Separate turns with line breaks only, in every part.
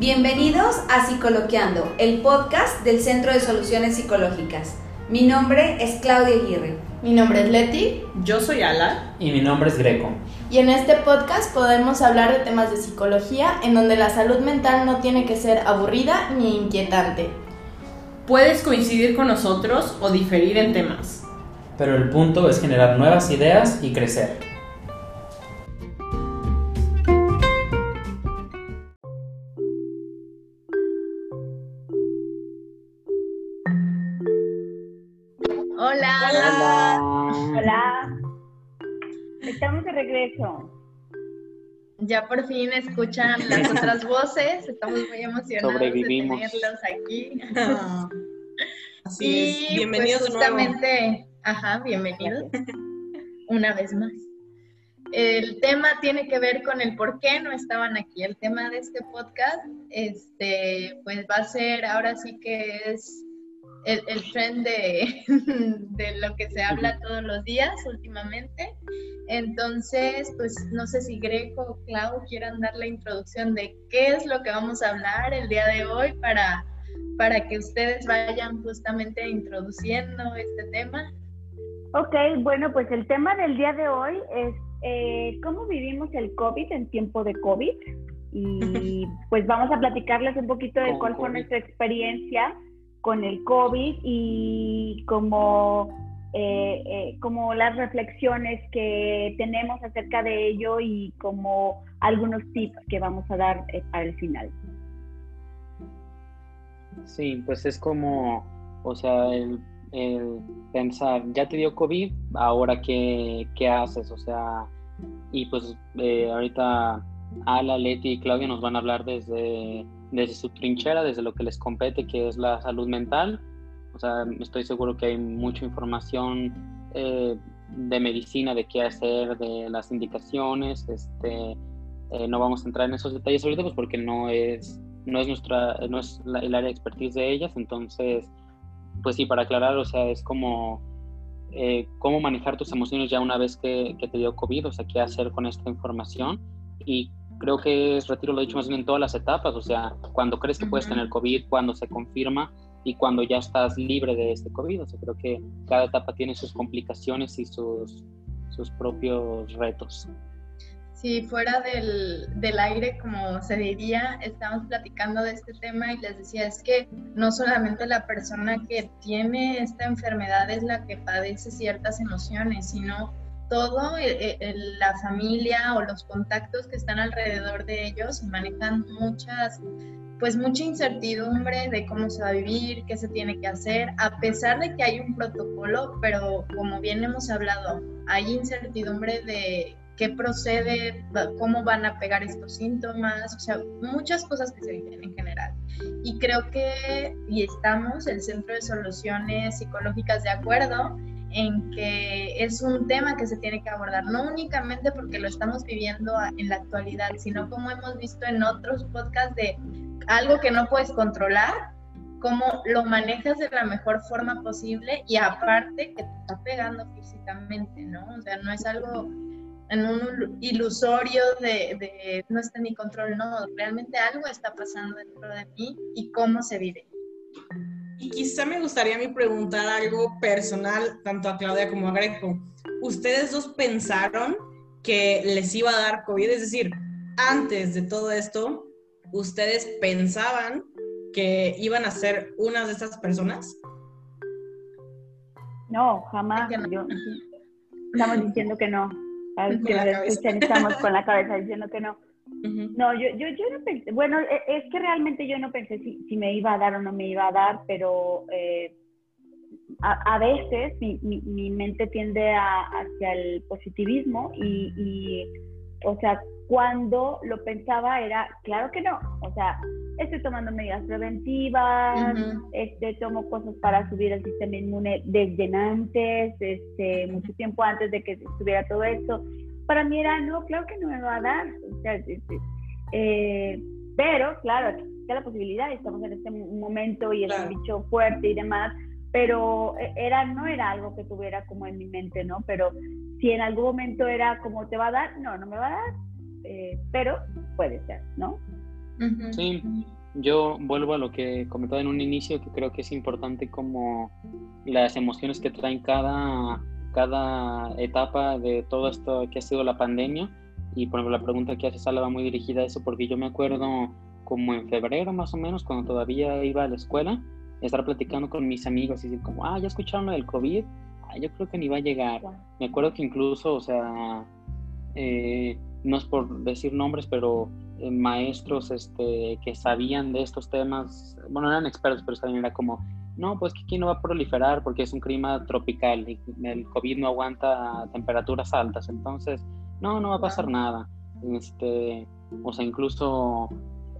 Bienvenidos a Psicoloqueando, el podcast del Centro de Soluciones Psicológicas. Mi nombre es Claudia Aguirre.
Mi nombre es Leti.
Yo soy Ala.
Y mi nombre es Greco.
Y en este podcast podemos hablar de temas de psicología en donde la salud mental no tiene que ser aburrida ni inquietante.
Puedes coincidir con nosotros o diferir en temas.
Pero el punto es generar nuevas ideas y crecer.
Ya por fin escuchan las otras voces, estamos muy emocionados de tenerlos aquí.
Así y, es. Bienvenidos
pues, justamente, ajá, bienvenidos una vez más. El tema tiene que ver con el por qué no estaban aquí. El tema de este podcast, este, pues va a ser, ahora sí que es el, el trend de, de, lo que se habla todos los días últimamente. Entonces, pues no sé si Greco o Clau quieran dar la introducción de qué es lo que vamos a hablar el día de hoy para, para que ustedes vayan justamente introduciendo este tema.
Ok, bueno, pues el tema del día de hoy es eh, cómo vivimos el COVID en tiempo de COVID. Y pues vamos a platicarles un poquito de cuál fue nuestra experiencia con el COVID y como, eh, eh, como las reflexiones que tenemos acerca de ello y como algunos tips que vamos a dar eh, al final.
Sí, pues es como, o sea, el, pensar, ya te dio COVID, ahora qué, qué haces, o sea, y pues ahorita Ala, Leti y Claudia nos van a hablar desde desde su trinchera, desde lo que les compete, que es la salud mental. O sea, estoy seguro que hay mucha información eh, de medicina, de qué hacer, de las indicaciones. Este, eh, no vamos a entrar en esos detalles ahorita, pues porque no es, no es, nuestra, no es el área de expertise de ellas. Entonces, pues sí, para aclarar, o sea, es como eh, cómo manejar tus emociones ya una vez que, que te dio COVID, o sea, qué hacer con esta información y creo que es, retiro lo dicho más bien en todas las etapas, o sea, cuando crees que puedes tener COVID, cuando se confirma y cuando ya estás libre de este COVID. O sea, creo que cada etapa tiene sus complicaciones y sus, sus propios retos.
Sí, fuera del, del, aire, como se diría, estamos platicando de este tema y les decía, es que no solamente la persona que tiene esta enfermedad es la que padece ciertas emociones, sino todo, eh, eh, la familia o los contactos que están alrededor de ellos manejan muchas, pues mucha incertidumbre de cómo se va a vivir, qué se tiene que hacer, a pesar de que hay un protocolo, pero como bien hemos hablado, hay incertidumbre de qué procede, cómo van a pegar estos síntomas, o sea, muchas cosas que se viven en general. Y creo que, y estamos, el Centro de Soluciones Psicológicas de acuerdo, en que es un tema que se tiene que abordar, no únicamente porque lo estamos viviendo en la actualidad, sino como hemos visto en otros podcasts de algo que no puedes controlar, cómo lo manejas de la mejor forma posible y aparte que te está pegando físicamente, ¿no? O sea, no es algo en un ilusorio de, de no está en mi control, no, realmente algo está pasando dentro de mí y cómo se vive.
Y quizá me gustaría mí preguntar algo personal, tanto a Claudia como a Greco. ¿Ustedes dos pensaron que les iba a dar COVID? Es decir, antes de todo esto, ¿ustedes pensaban que iban a ser una de estas personas?
No, jamás. estamos diciendo que no. estamos con la cabeza diciendo que no. No, yo, yo, yo no pensé, bueno, e, es que realmente yo no pensé si, si me iba a dar o no me iba a dar, pero eh, a, a, veces mi, mi, mente tiende a, hacia el positivismo y, y, o sea, cuando lo pensaba era, claro que no, o sea, estoy tomando medidas preventivas, este, tomo cosas para subir el sistema inmune desde antes, este, mucho tiempo antes de que estuviera todo esto para mí era, no, claro que no me va a dar. Eh, pero, claro, está la posibilidad, estamos en este momento y es un bicho fuerte y demás, pero e, era, no era algo que tuviera como en mi mente, ¿no? Pero si en algún momento era como te va a dar, no, no me va a dar, eh, pero puede ser, ¿no?
Sí, yo vuelvo a lo que comentaba en un inicio, que creo que es importante como las emociones que traen cada, cada etapa de todo esto que ha sido la pandemia. Y por ejemplo, la pregunta que hace Sala va muy dirigida a eso, porque yo me acuerdo como en febrero más o menos, cuando todavía iba a la escuela, estar platicando con mis amigos y decir como, ah, ya escucharon lo del COVID, ah, yo creo que ni va a llegar. Me acuerdo que incluso, o sea, eh, no es por decir nombres, pero eh, maestros este, que sabían de estos temas, bueno, eran expertos, pero también era como, no, pues que aquí no va a proliferar porque es un clima tropical y el COVID no aguanta temperaturas altas, entonces, no, no va a pasar nada. Este, o sea, incluso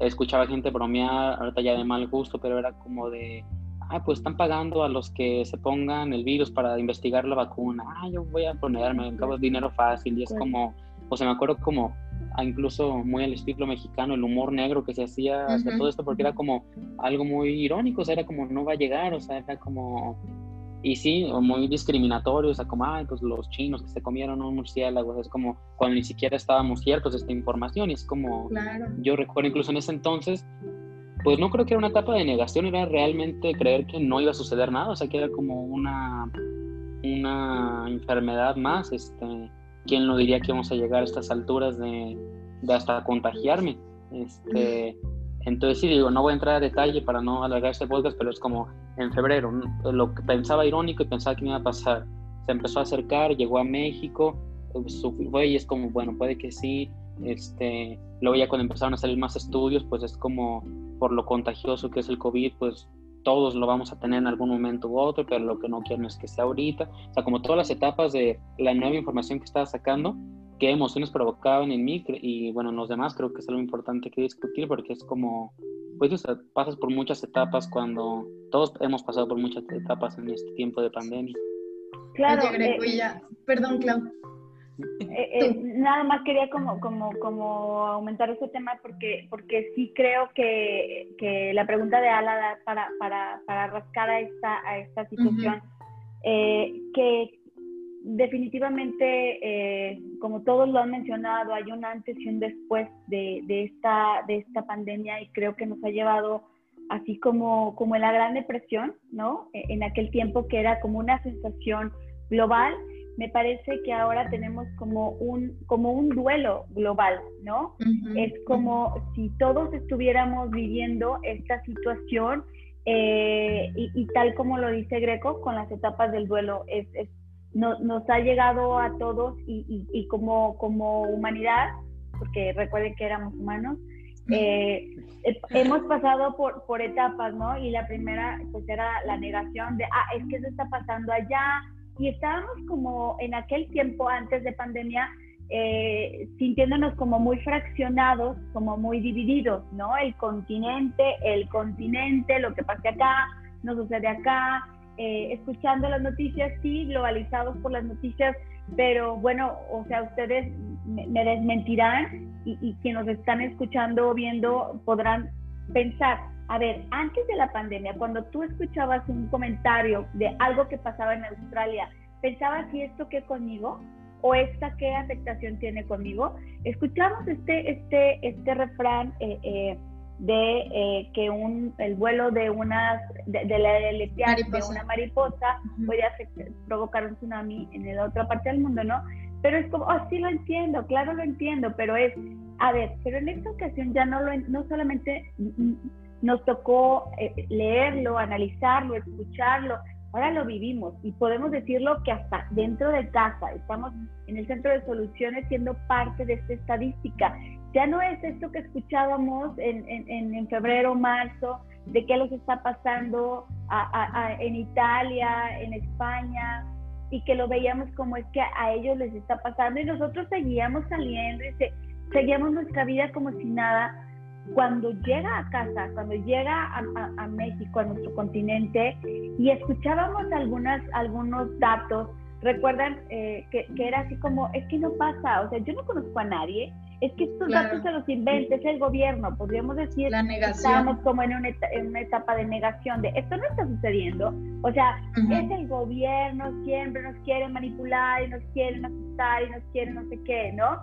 escuchaba gente bromear, ahorita ya de mal gusto, pero era como de, ah, pues están pagando a los que se pongan el virus para investigar la vacuna, ah, yo voy a ponerme, cabo dinero fácil, y es como, o sea, me acuerdo como incluso muy al estilo mexicano, el humor negro que se hacía hacia todo esto, porque era como algo muy irónico, o sea, era como no va a llegar, o sea, era como, y sí, muy discriminatorio, o sea, como, ay, pues los chinos que se comieron un murciélago, es como cuando ni siquiera estábamos ciertos de esta información, y es como, yo recuerdo incluso en ese entonces, pues no creo que era una etapa de negación, era realmente creer que no iba a suceder nada, o sea, que era como una, una enfermedad más, este ¿quién lo diría que vamos a llegar a estas alturas de, hasta contagiarme? Este, entonces sí, digo, no voy a entrar a detalle para no alargar este podcast, pero es como en febrero, lo que pensaba irónico y pensaba que me iba a pasar, se empezó a acercar, llegó a México, fue y es como, bueno, puede que sí, este, luego ya cuando empezaron a salir más estudios, pues es como por lo contagioso que es el COVID, pues todos lo vamos a tener en algún momento u otro, pero lo que no quiero es que sea ahorita. O sea, como todas las etapas de la nueva información que estaba sacando, qué emociones provocaban en mí y bueno, en los demás creo que es algo importante que discutir porque es como, pues pasas por muchas etapas cuando todos hemos pasado por muchas etapas en este tiempo de pandemia.
Claro, eh, perdón, Clau.
Eh, eh, nada más quería como, como, como aumentar ese tema porque, porque sí creo que, que la pregunta de Ala da para, para, para rascar a esta, a esta situación, eh, que definitivamente, como todos lo han mencionado, hay un antes y un después de, de, esta, de esta pandemia y creo que nos ha llevado así como, como en la Gran Depresión, ¿no? E, en aquel tiempo que era como una sensación global me parece que ahora tenemos como un, como un duelo global, ¿no? es como si todos estuviéramos viviendo esta situación eh, y, tal como lo dice Greco, con las etapas del duelo, es, nos ha llegado a todos y, como, como humanidad, porque recuerden que éramos humanos, eh, hemos pasado por, por etapas, ¿no? Y la primera, pues era la negación de, ah, es que eso está pasando allá, y estábamos como en aquel tiempo antes de pandemia eh, sintiéndonos como muy fraccionados, como muy divididos, ¿no? El continente, el continente, lo que pasa acá, no sucede acá, eh, escuchando las noticias, sí, globalizados por las noticias, pero bueno, o sea, ustedes me, desmentirán y, y quienes nos están escuchando o viendo podrán pensar, a ver, antes de la pandemia, cuando tú escuchabas un comentario de algo que pasaba en Australia, ¿pensabas si esto qué conmigo? ¿O esta qué afectación tiene conmigo? Escuchamos este, este, este refrán eh, eh, de eh, que un, el vuelo de, una de, la de una mariposa puede provocar un tsunami en la otra parte del mundo, ¿no? Pero es como, oh, sí lo entiendo, claro lo entiendo, pero es, a ver, pero en esta ocasión ya no lo, no solamente nos tocó eh, leerlo, analizarlo, escucharlo, ahora lo vivimos y podemos decirlo que hasta dentro de casa, estamos en el centro de soluciones siendo parte de esta estadística. Ya no es esto que escuchábamos en, en, en febrero, marzo, de qué les está pasando en Italia, en España, y que lo veíamos como es que a ellos les está pasando y nosotros seguíamos saliendo y seguíamos nuestra vida como si nada cuando llega a casa, cuando llega a, México, a nuestro continente, y escuchábamos algunas, algunos datos, recuerdan eh, que, era así como, es que no pasa, o sea, yo no conozco a nadie, es que estos datos se los inventa, es el gobierno, podríamos decir,
La
estábamos como en una, en una, etapa de negación de esto no está sucediendo, o sea, es el gobierno, siempre nos quiere manipular y nos quieren votar y nos quiere no sé qué, ¿no?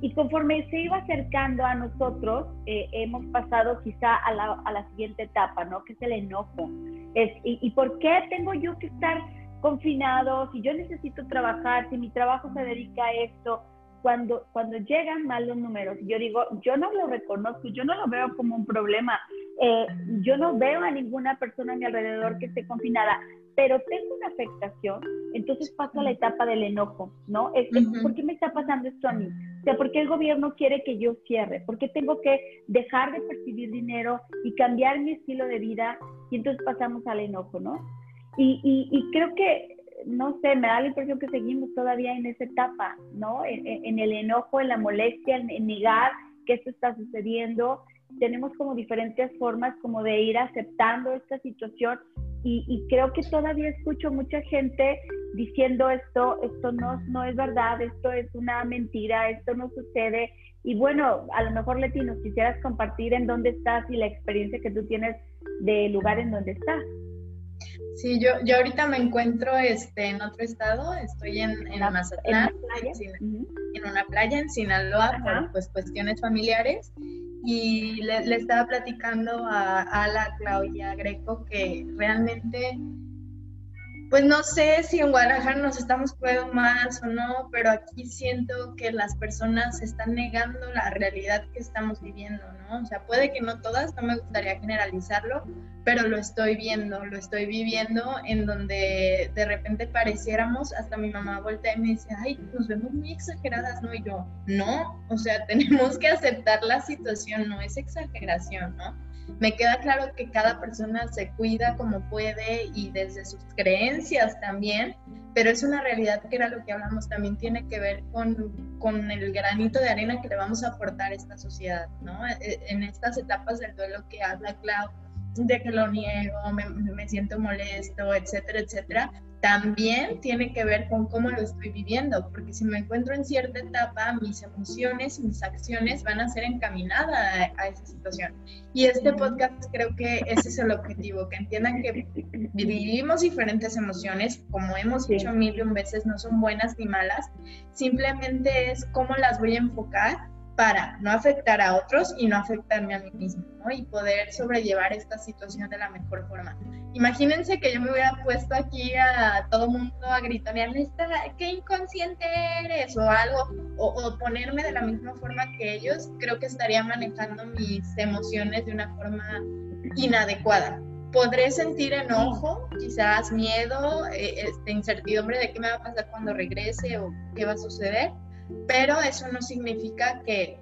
Y conforme se iba acercando a nosotros, eh, hemos pasado quizá a la, a la, siguiente etapa, ¿no? Que es el enojo. Es, y, ¿Y por qué tengo yo que estar confinado? Si yo necesito trabajar, si mi trabajo se dedica a esto, cuando, cuando llegan mal los números, yo digo, yo no lo reconozco, yo no lo veo como un problema, eh, yo no veo a ninguna persona a mi alrededor que esté confinada, pero tengo una afectación, entonces paso a la etapa del enojo, ¿no? Es, ¿Por qué me está pasando esto a mí? O sea, ¿por qué el gobierno quiere que yo cierre? ¿Por qué tengo que dejar de percibir dinero y cambiar mi estilo de vida? Y entonces pasamos al enojo, ¿no? Y, y, y creo que no sé, me da la impresión que seguimos todavía en esa etapa, ¿no? En, el enojo, en la molestia, en, negar que esto está sucediendo. Tenemos como diferentes formas como de ir aceptando esta situación y, creo que todavía escucho mucha gente diciendo esto, esto no, no es verdad, esto es una mentira, esto no sucede. Y bueno, a lo mejor Leti, nos quisieras compartir en dónde estás y la experiencia que tú tienes del lugar en donde estás.
Sí, yo, yo ahorita me encuentro este, en otro estado, estoy en, en Mazatlán, en, una playa en Sinaloa, por pues, cuestiones familiares, y le, le estaba platicando a, a la Claudia Greco que realmente pues no sé si en Guadalajara nos estamos cuidando más o no, pero aquí siento que las personas están negando la realidad que estamos viviendo, ¿no? O sea, puede que no todas, no me gustaría generalizarlo, pero lo estoy viendo, lo estoy viviendo en donde de repente pareciéramos, hasta mi mamá voltea y me dice, ay, nos vemos muy exageradas, ¿no? Y yo, no, o sea, tenemos que aceptar la situación, no es exageración, ¿no? Me queda claro que cada persona se cuida como puede y desde sus creencias también, pero es una realidad que era lo que hablamos, también tiene que ver con, con el granito de arena que le vamos a aportar a esta sociedad, ¿no? E, en estas etapas del duelo que habla Clau, de que lo niego, me, me siento molesto, etcétera, etcétera, también tiene que ver con cómo lo estoy viviendo, porque si me encuentro en cierta etapa, mis emociones, mis acciones van a ser encaminadas a, esa situación. Y este podcast creo que ese es el objetivo, que entiendan que vivimos diferentes emociones, como hemos dicho mil y un veces, no son buenas ni malas, simplemente es cómo las voy a enfocar para no afectar a otros y no afectarme a mí mismo, ¿no? Y poder sobrellevar esta situación de la mejor forma. Imagínense que yo me hubiera puesto aquí a todo mundo a gritonear, qué inconsciente eres o algo, o, ponerme de la misma forma que ellos, creo que estaría manejando mis emociones de una forma inadecuada. Podré sentir enojo, quizás miedo, eh, este, incertidumbre de qué me va a pasar cuando regrese o qué va a suceder, pero eso no significa que,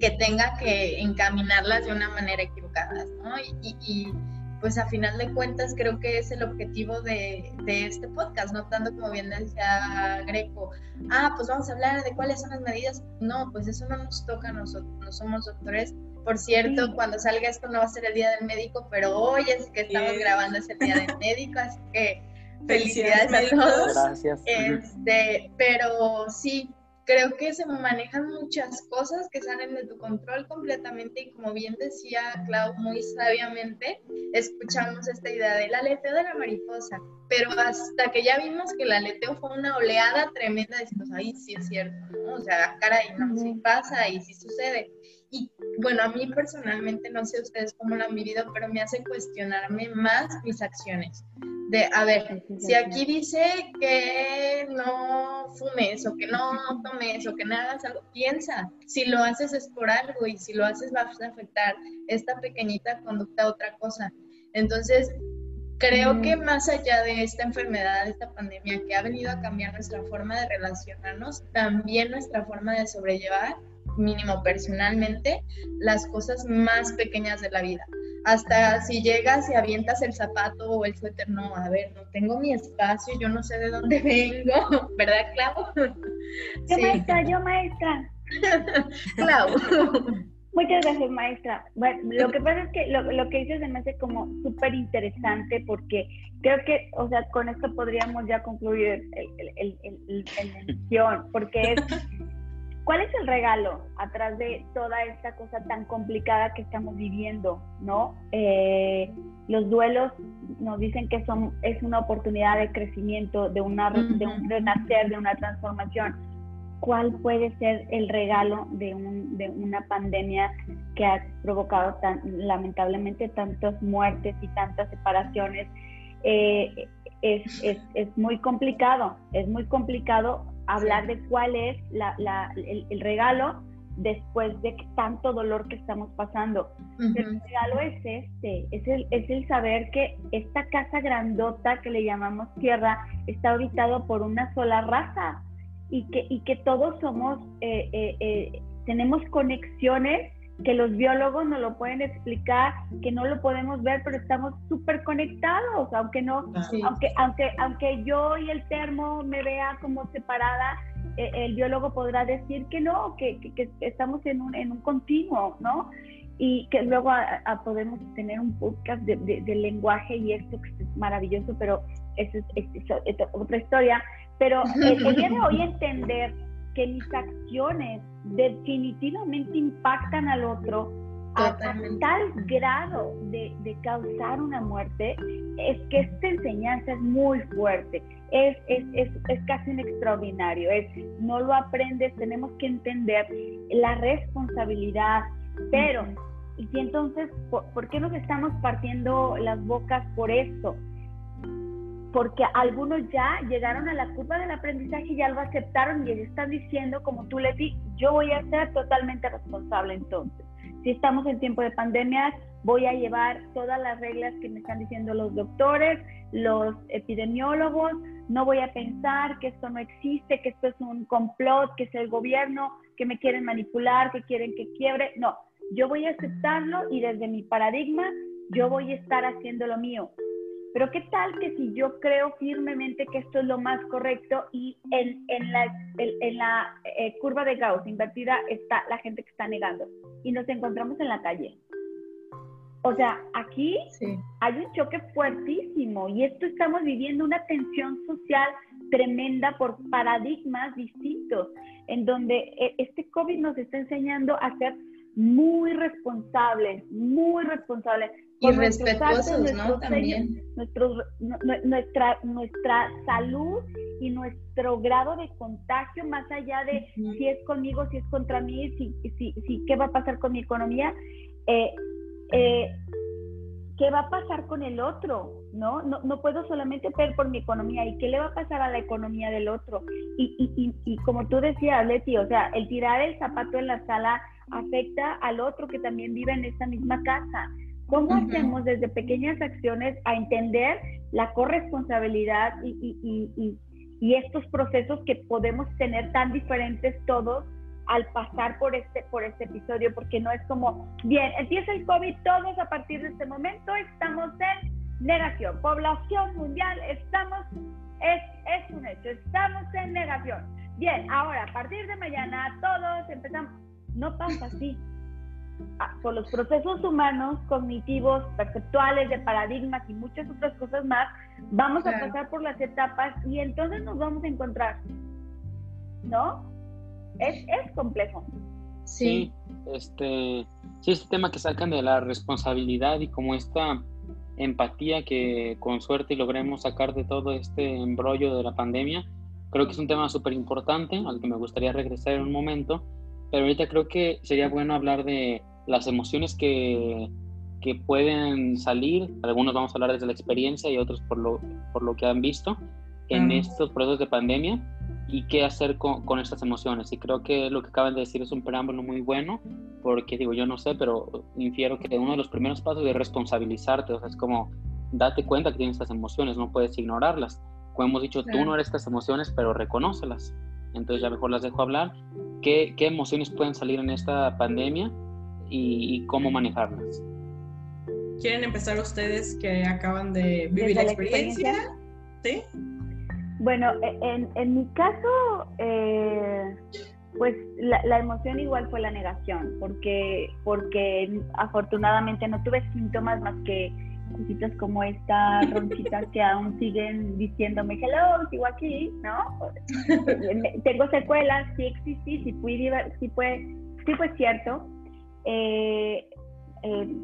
que tenga que encaminarlas de una manera equivocada, ¿no? Y, pues a final de cuentas creo que es el objetivo de, de, este podcast, no tanto como bien decía Greco, ah, pues vamos a hablar de cuáles son las medidas. No, pues eso no nos toca a nosotros, no somos doctores. Por cierto, cuando salga esto no va a ser el día del médico, pero hoy es que estamos grabando es el día del médico, así que felicidades, a todos.
Gracias.
Este, pero sí, creo que se manejan muchas cosas que salen de tu control completamente y como bien decía Clau muy sabiamente, escuchamos esta idea del aleteo de la mariposa, pero hasta que ya vimos que el aleteo fue una oleada tremenda, decimos, ahí sí es cierto, ¿no? O sea, caray, no, sí pasa y sí sucede. Y bueno, a mí personalmente, no sé ustedes cómo lo han vivido, pero me hace cuestionarme más mis acciones. De, a ver, si aquí dice que no fumes o que no tomes o que no hagas algo, piensa, si lo haces es por algo y si lo haces vas a afectar esta pequeñita conducta a otra cosa. Entonces, creo que más allá de esta enfermedad, de esta pandemia que ha venido a cambiar nuestra forma de relacionarnos, también nuestra forma de sobrellevar, mínimo personalmente, las cosas más pequeñas de la vida hasta si llegas y avientas el zapato o el suéter, no, a ver, no tengo mi espacio, yo no sé de dónde vengo, ¿verdad, Clau?
Yo maestra, yo maestra.
Clau.
Muchas gracias, maestra. Bueno, lo que pasa es que lo, lo que dices se me hace como súper interesante porque creo que, o sea, con esto podríamos ya concluir el, el, el, la emisión, porque es ¿Cuál es el regalo atrás de toda esta cosa tan complicada que estamos viviendo? ¿no? Eh, los duelos nos dicen que son, es una oportunidad de crecimiento, de, una, de un renacer, de una transformación. cuál puede ser el regalo de, una pandemia que ha provocado tan, lamentablemente tantas muertes y tantas separaciones. Eh, es, muy complicado, es muy complicado hablar de cuál es el, regalo después de tanto dolor que estamos pasando. El regalo es este, es el, es el saber que esta casa grandota que le llamamos tierra está habitado por una sola raza y que, y que todos somos, eh, eh, eh, tenemos conexiones que los biólogos no lo pueden explicar, que no lo podemos ver, pero estamos súper conectados, aunque no, aunque, aunque, aunque yo y el termo me vea como separada, el biólogo podrá decir que no, que, que, estamos en un, en un continuo, ¿no? Y que luego podemos tener un podcast de, de, lenguaje y esto que es maravilloso, pero eso es, es otra historia. Pero el, día de hoy entender que mis acciones definitivamente impactan al otro a, tal grado de, causar una muerte, es que esta enseñanza es muy fuerte, es, es, es, es, casi un extraordinario, es, no lo aprendes, tenemos que entender la responsabilidad, pero, y entonces, ¿por, ¿por qué nos estamos partiendo las bocas por esto? Porque algunos ya llegaron a la curva del aprendizaje y ya lo aceptaron y están diciendo, como tú le di, yo voy a ser totalmente responsable entonces. Si estamos en tiempo de pandemia, voy a llevar todas las reglas que me están diciendo los doctores, los epidemiólogos, no voy a pensar que esto no existe, que esto es un complot, que es el gobierno, que me quieren manipular, que quieren que quiebre. No, yo voy a aceptarlo y desde mi paradigma yo voy a estar haciendo lo mío. Pero ¿qué tal que si yo creo firmemente que esto es lo más correcto y en, en la, en, la eh, curva de Gauss invertida está la gente que está negando y nos encontramos en la calle? O sea, aquí hay un choque fuertísimo y esto estamos viviendo una tensión social tremenda por paradigmas distintos, en donde eh, este COVID nos está enseñando a ser muy responsables, muy responsables
y respetuosos, ¿no? También.
nuestra, nuestra salud y nuestro grado de contagio, más allá de si es conmigo, si es contra mí, si, si, si qué va a pasar con mi economía, eh, eh, qué va a pasar con el otro, ¿no? ¿no? No puedo solamente ver por mi economía y qué le va a pasar a la economía del otro. Y, y, y, y como tú decías, Leti, o sea, el tirar el zapato en la sala afecta al otro que también vive en esta misma casa. ¿Cómo hacemos desde pequeñas acciones a entender la corresponsabilidad y, estos procesos que podemos tener tan diferentes todos al pasar por este, por este episodio? Porque no es como, bien, empieza el COVID, todos a partir de este momento estamos en negación. Población mundial, estamos, es, es un hecho, estamos en negación. Bien, ahora a partir de mañana todos empezamos. No pasa así por los procesos humanos, cognitivos, perceptuales, de paradigmas y muchas otras cosas más, vamos a pasar por las etapas y entonces nos vamos a encontrar. ¿No? Es, es complejo.
Sí. este, sí, este tema que sacan de la responsabilidad y como esta empatía que con suerte logremos sacar de todo este embrollo de la pandemia, creo que es un tema súper importante al que me gustaría regresar en un momento, pero ahorita creo que sería bueno hablar de las emociones que, que pueden salir, algunos vamos a hablar desde la experiencia y otros por lo, por lo que han visto en estos procesos de pandemia y qué hacer con, con, estas emociones. Y creo que lo que acaban de decir es un preámbulo muy bueno, porque digo, yo no sé, pero infiero que uno de los primeros pasos es responsabilizarte, o sea, es como date cuenta que tienes estas emociones, no puedes ignorarlas. Como hemos dicho, tú no eres estas emociones, pero reconócelas. Entonces ya mejor las dejo hablar. ¿Qué, qué emociones pueden salir en esta pandemia? y, cómo manejarlas.
¿Quieren empezar ustedes que acaban de vivir la experiencia? ¿Sí?
Bueno, e, en, en mi caso, eh, pues la, la, emoción igual fue la negación, porque, porque afortunadamente no tuve síntomas más que cositas como esta, ronchitas que aún siguen diciéndome, hello, sigo aquí, ¿no? Tengo secuelas, sí existí, sí fui, sí fue, sí fue cierto, eh, eh,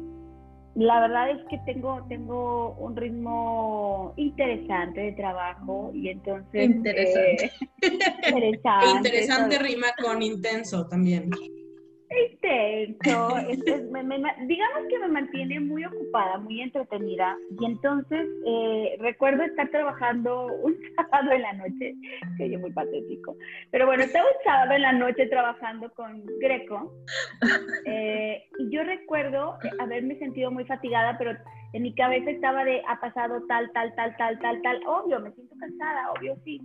la verdad es que tengo, tengo un ritmo interesante de trabajo y entonces...
Interesante.
interesante.
interesante rima con intenso también
intenso, digamos que me mantiene muy ocupada, muy entretenida. Y entonces eh, recuerdo estar trabajando un sábado en la noche, que yo muy patético, pero bueno, estaba un sábado en la noche trabajando con Greco. Eh, y yo recuerdo haberme sentido muy fatigada, pero en mi cabeza estaba de ha pasado tal, tal, tal, tal, tal, tal. Obvio, me siento cansada, obvio sí.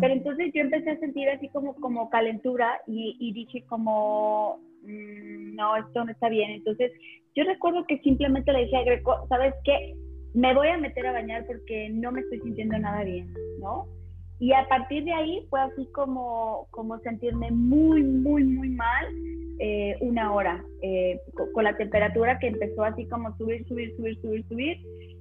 Pero entonces yo empecé a sentir así como, como calentura y, y dije como Mm, no, esto no está bien. Entonces, yo recuerdo que simplemente le dije a Greco, ¿sabes qué? Me voy a meter a bañar porque no me estoy sintiendo nada bien, ¿no? Y a partir de ahí fue así como, como sentirme muy, muy, muy mal eh, una hora, eh, con, la temperatura que empezó así como subir, subir, subir, subir, subir.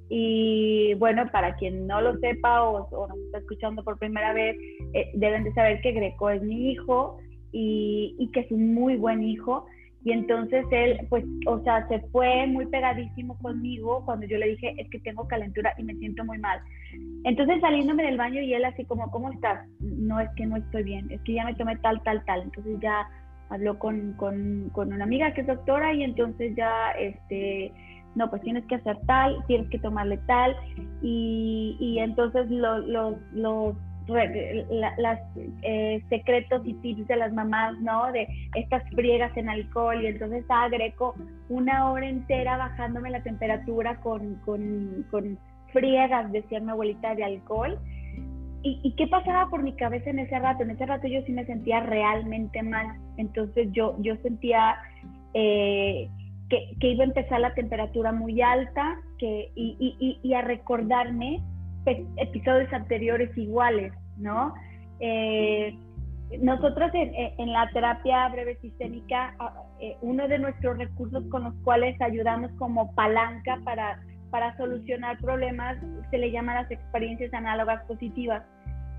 Y bueno, para quien no lo sepa o, o está escuchando por primera vez, eh, deben de saber que Greco es mi hijo y, que es un muy buen hijo. Y entonces él, pues, o sea, se fue muy pegadísimo conmigo cuando yo le dije, es que tengo calentura y me siento muy mal. Entonces saliéndome del baño y él así como, ¿cómo estás? No, es que no estoy bien, es que ya me tomé tal, tal, tal. Entonces ya habló con, con, con una amiga que es doctora y entonces ya, este, no, pues tienes que hacer tal, tienes que tomarle tal. Y, y entonces los, los las eh, secretos y tips de las mamás, ¿no? De estas friegas en alcohol y entonces estaba Greco una hora entera bajándome la temperatura con, con, con friegas, decía mi abuelita, de alcohol. ¿Y, ¿Y, qué pasaba por mi cabeza en ese rato? En ese rato yo sí me sentía realmente mal. Entonces yo, yo sentía eh, que, que, iba a empezar la temperatura muy alta que, y, y, y a recordarme episodios anteriores iguales, ¿no? Eh, nosotros en, la terapia breve sistémica, ah, eh, uno de nuestros recursos con los cuales ayudamos como palanca para, para solucionar problemas se le llama las experiencias análogas positivas.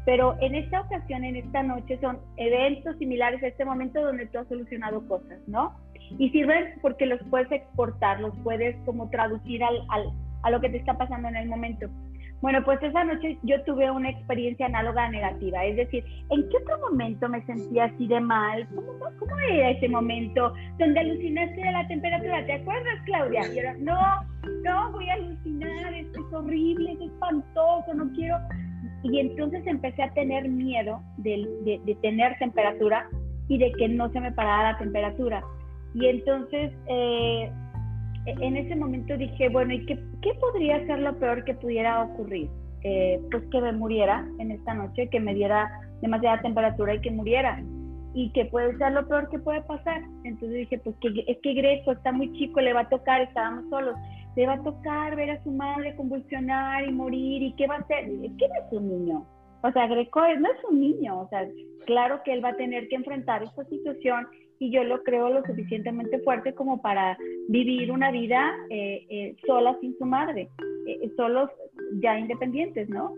Pero en esta ocasión, en esta noche, son eventos similares a este momento donde tú has solucionado cosas, ¿no? Y sirven porque los puedes exportar, los puedes como traducir al, al, a lo que te está pasando en el momento. Bueno, pues esa noche yo tuve una experiencia análoga negativa, es decir, ¿en qué otro momento me sentía así de mal? ¿Cómo, cómo era ese momento donde alucinaste de la temperatura? ¿Te acuerdas, Claudia? Y yo, no, no, voy a alucinar, es horrible, es espantoso, no quiero. Y entonces empecé a tener miedo de, de, de tener temperatura y de que no se me parara la temperatura. Y entonces eh, en ese momento dije, bueno, ¿y qué, qué podría ser lo peor que pudiera ocurrir? Eh, pues que me muriera en esta noche, que me diera demasiada temperatura y que muriera. Y que puede ser lo peor que puede pasar. Entonces dije, pues que, es que Greco está muy chico, le va a tocar, estábamos solos, le va a tocar ver a su madre convulsionar y morir. ¿Y qué va a hacer? Es que no es un niño. O sea, Greco no es un niño. O sea, claro que él va a tener que enfrentar esta situación y yo lo creo lo suficientemente fuerte como para vivir una vida eh, eh, sola sin su madre, eh, solos ya independientes, ¿no?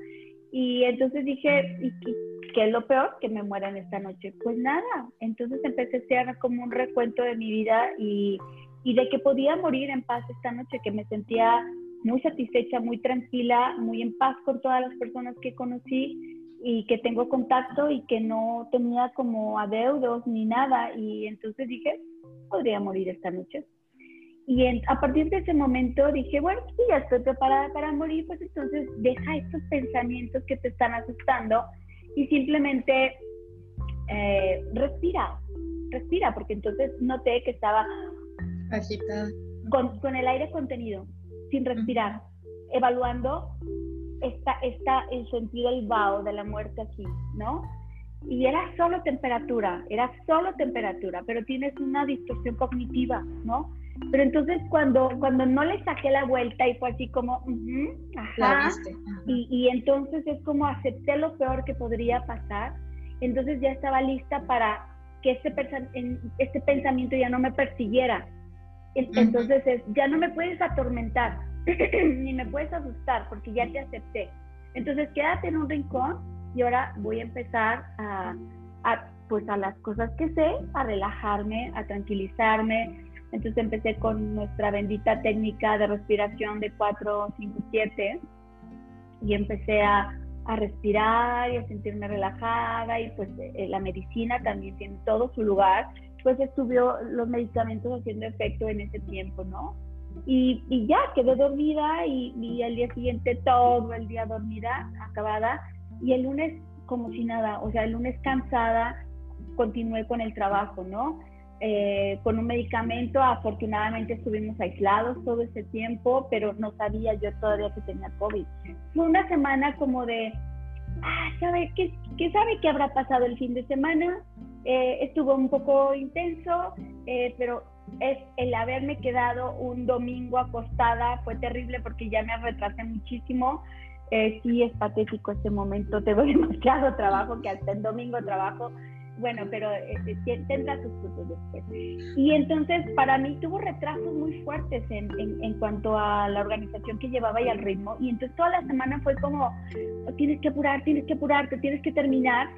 Y entonces dije, ¿y qué, es lo peor? Que me muera en esta noche. Pues nada, entonces empecé a hacer como un recuento de mi vida y, y de que podía morir en paz esta noche, que me sentía muy satisfecha, muy tranquila, muy en paz con todas las personas que conocí y que tengo contacto y que no tenía como adeudos ni nada y entonces dije, podría morir esta noche. Y a partir de ese momento dije, bueno, si ya estoy preparada para morir, pues entonces deja estos pensamientos que te están asustando y simplemente eh, respira, respira, porque entonces noté que estaba
agitada.
Con, con el aire contenido, sin respirar, evaluando está, está el sentido el vaho de la muerte aquí, ¿no? Y era solo temperatura, era solo temperatura, pero tienes una distorsión cognitiva, ¿no? Pero entonces cuando, cuando no le saqué la vuelta y fue así como, ajá, Y, y entonces es como acepté lo peor que podría pasar, entonces ya estaba lista para que este, este pensamiento ya no me persiguiera. Entonces es, ya no me puedes atormentar, ni me puedes asustar porque ya te acepté. Entonces quédate en un rincón y ahora voy a empezar a, a, pues a las cosas que sé, a relajarme, a tranquilizarme, Entonces empecé con nuestra bendita técnica de respiración de 4, 5, 7 y empecé a, a respirar y a sentirme relajada y pues eh, la medicina también tiene todo su lugar, pues estuvo los medicamentos haciendo efecto en ese tiempo, ¿no? Y, y ya quedé dormida y, y al día siguiente todo el día dormida, acabada, y el lunes como si nada, o sea, el lunes cansada, continué con el trabajo, ¿no? Eh, con un medicamento, afortunadamente estuvimos aislados todo ese tiempo, pero no sabía yo todavía que tenía COVID. Fue una semana como de, ah, ¿sabe qué, qué sabe qué habrá pasado el fin de semana? Eh, estuvo un poco intenso, eh, pero es el haberme quedado un domingo acostada fue terrible porque ya me retrasé muchísimo. sí es patético este momento, tengo demasiado trabajo que hasta el domingo trabajo bueno, pero eh, tendrá sus frutos después. Y entonces para mí tuvo retrasos muy fuertes en, en, cuanto a la organización que llevaba y al ritmo. Y entonces toda la semana fue como, tienes que apurar, tienes que apurarte, tienes que terminar.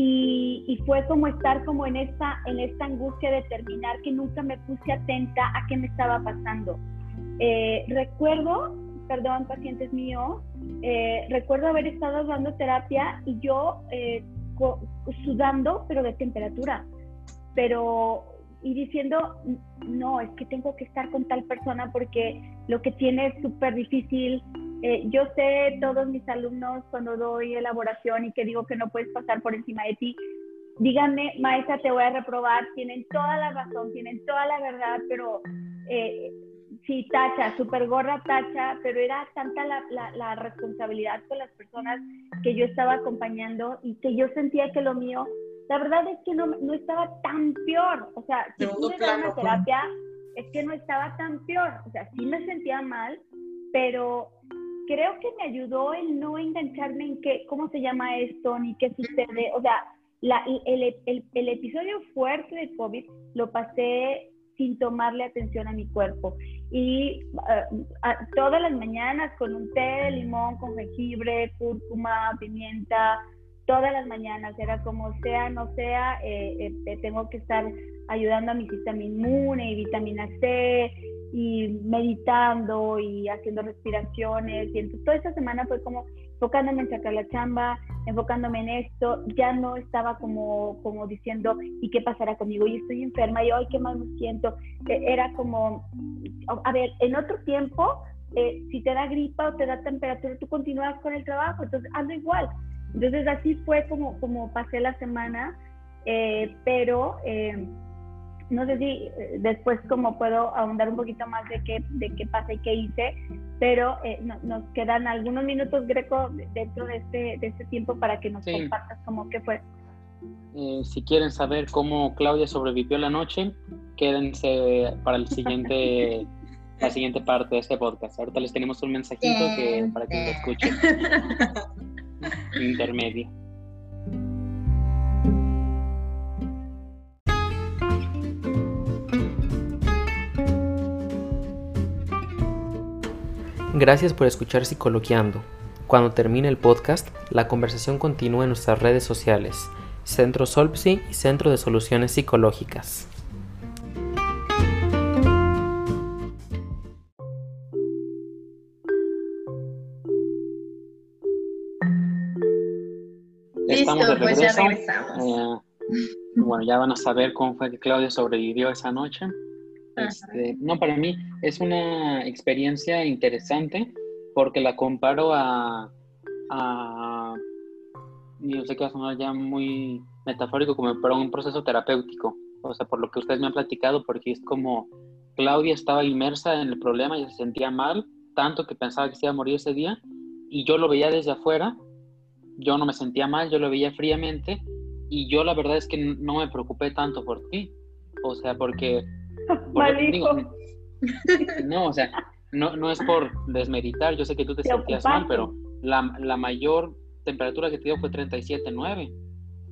Y, y, fue como estar como en esta, en esta angustia de terminar que nunca me puse atenta a qué me estaba pasando. Eh, recuerdo, perdón, pacientes míos, eh, recuerdo haber estado dando terapia y yo sudando, pero de temperatura, pero y diciendo, no, es que tengo que estar con tal persona porque lo que tiene es súper difícil. Eh, yo sé, todos mis alumnos, cuando doy elaboración y que digo que no puedes pasar por encima de ti, díganme, maestra, te voy a reprobar, tienen toda la razón, tienen toda la verdad, pero eh, sí, tacha, súper gorda tacha, pero era tanta la, la, responsabilidad con las personas que yo estaba acompañando y que yo sentía que lo mío, la verdad es que no, no estaba tan peor. O sea, si pude dar una terapia, es que no estaba tan peor. O sea, sí me sentía mal, pero creo que me ayudó el no engancharme en qué, cómo se llama esto, ni qué sucede. O sea, la, el, el, el episodio fuerte de COVID lo pasé sin tomarle atención a mi cuerpo. Y eh, todas las mañanas con un té de limón, con jengibre, cúrcuma, pimienta, todas las mañanas, era como sea, no sea, eh, eh, tengo que estar ayudando a mi sistema inmune y vitamina C y meditando y haciendo respiraciones. Y entonces toda esa semana fue como enfocándome en sacar la chamba, enfocándome en esto, ya no estaba como, como diciendo, ¿y qué pasará conmigo? Y estoy enferma, y ay, qué mal me siento. E, era como, a ver, en otro tiempo, eh, si te da gripa o te da temperatura, tú continúas con el trabajo, entonces ando igual. Entonces así fue como, como pasé la semana, eh, pero... Eh, no sé si eh, después como puedo ahondar un poquito más de qué, de qué pasa y qué hice, pero eh, nos quedan algunos minutos, Greco, dentro de este, de este tiempo para que nos compartas cómo qué fue.
Eh, si quieren saber cómo Claudia sobrevivió la noche, quédense para el siguiente, la siguiente parte de este podcast. Ahorita les tenemos un mensajito que, para que lo escuchen. Intermedio.
Gracias por escuchar Psicoloqueando. Cuando termine el podcast, la conversación continúa en nuestras redes sociales, Centro Solpsi y Centro de Soluciones Psicológicas.
Estamos de pues regreso. Eh, bueno, ya van a saber cómo fue que Claudia sobrevivió esa noche. Este, no, para mí es una experiencia interesante porque la comparo a, a yo sé que va a sonar ya muy metafórico, como pero un proceso terapéutico. O sea, por lo que ustedes me han platicado, porque es como Claudia estaba inmersa en el problema y se sentía mal, tanto que pensaba que se iba a morir ese día, y yo lo veía desde afuera, yo no me sentía mal, yo lo veía fríamente, y yo la verdad es que no me preocupé tanto por ti. O sea, porque no, o sea, no, no es por desmeritar, yo sé que tú te, sentías mal, pero la, la, mayor temperatura que te dio fue 37.9.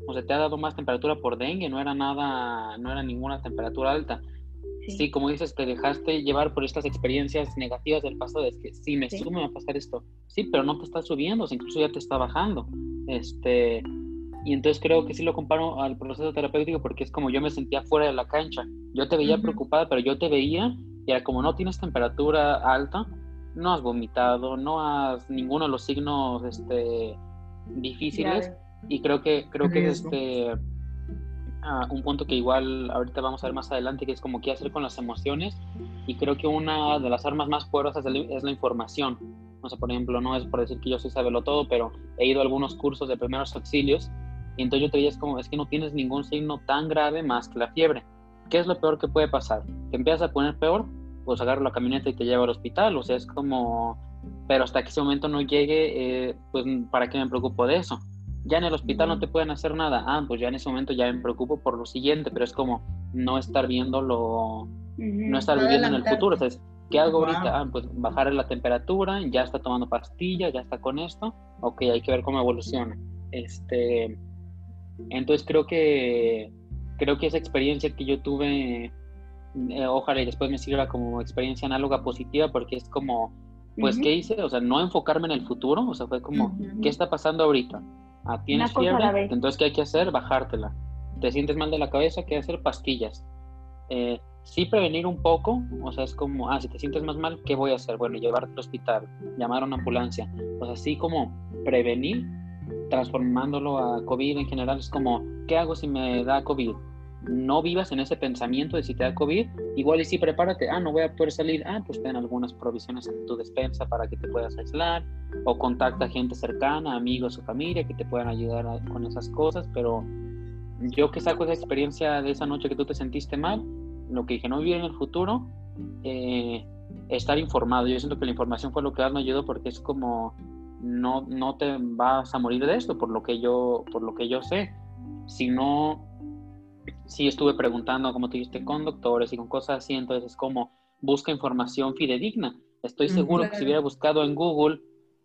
O sea, te ha dado más temperatura por dengue, no era nada, no era ninguna temperatura alta. Sí. como dices, te dejaste llevar por estas experiencias negativas del pasado, es que sí, me sube, me va a pasar esto. Sí, pero no te está subiendo, incluso ya te está bajando. Este, Y entonces creo que sí lo comparo al proceso terapéutico porque es como yo me sentía fuera de la cancha. Yo te veía preocupada, pero yo te veía y era como no tienes temperatura alta, no has vomitado, no has ninguno de los signos este, difíciles. Y creo que, creo que es este, ah, un punto que igual ahorita vamos a ver más adelante, que es como qué hacer con las emociones. Y creo que una de las armas más poderosas es la información. O sea, por ejemplo, no es por decir que yo soy sabelo todo, pero he ido a algunos cursos de primeros auxilios y entonces yo te veía como, es que no tienes ningún signo tan grave más que la fiebre. ¿Qué es lo peor que puede pasar? ¿Te empiezas a poner peor? Pues agarro la camioneta y te llevo al hospital. O sea, es como, pero hasta que ese momento no llegue, eh, pues ¿para qué me preocupo de eso? Ya en el hospital no te pueden hacer nada. Ah, pues ya en ese momento ya me preocupo por lo siguiente, pero es como no estar viendo lo, no estar viviendo en el futuro. Entonces, ¿qué hago ahorita? Ah, pues bajar la temperatura, ya está tomando pastillas, ya está con esto. Ok, hay que ver cómo evoluciona. Este, entonces creo que, creo que esa experiencia que yo tuve, eh, ojalá y después me sirva como experiencia análoga positiva, porque es como, pues, ¿qué hice? O sea, no enfocarme en el futuro, o sea, fue como, ¿qué está pasando ahorita? Ah, tienes fiebre, entonces, ¿qué hay que hacer? Bajártela. ¿Te sientes mal de la cabeza? ¿Qué hacer? Pastillas. Eh, sí prevenir un poco, o sea, es como, ah, si te sientes más mal, ¿qué voy a hacer? Bueno, llevarte al hospital, llamar a una ambulancia. O sea, así como prevenir transformándolo a COVID en general, es como, ¿qué hago si me da COVID? No vivas en ese pensamiento de si te da COVID, igual y si prepárate, ah, no voy a poder salir, ah, pues ten algunas provisiones en tu despensa para que te puedas aislar, o contacta gente cercana, amigos o familia que te puedan ayudar con esas cosas, pero yo que saco esa experiencia de esa noche que tú te sentiste mal, lo que dije, no vivir en el futuro, eh, estar informado. Yo siento que la información fue lo que más me ayudó porque es como no, no te vas a morir de esto, por lo que yo, por lo que yo sé. Si no, si estuve preguntando, como te dijiste, con doctores y con cosas así, entonces es como busca información fidedigna. Estoy seguro que si hubiera buscado en Google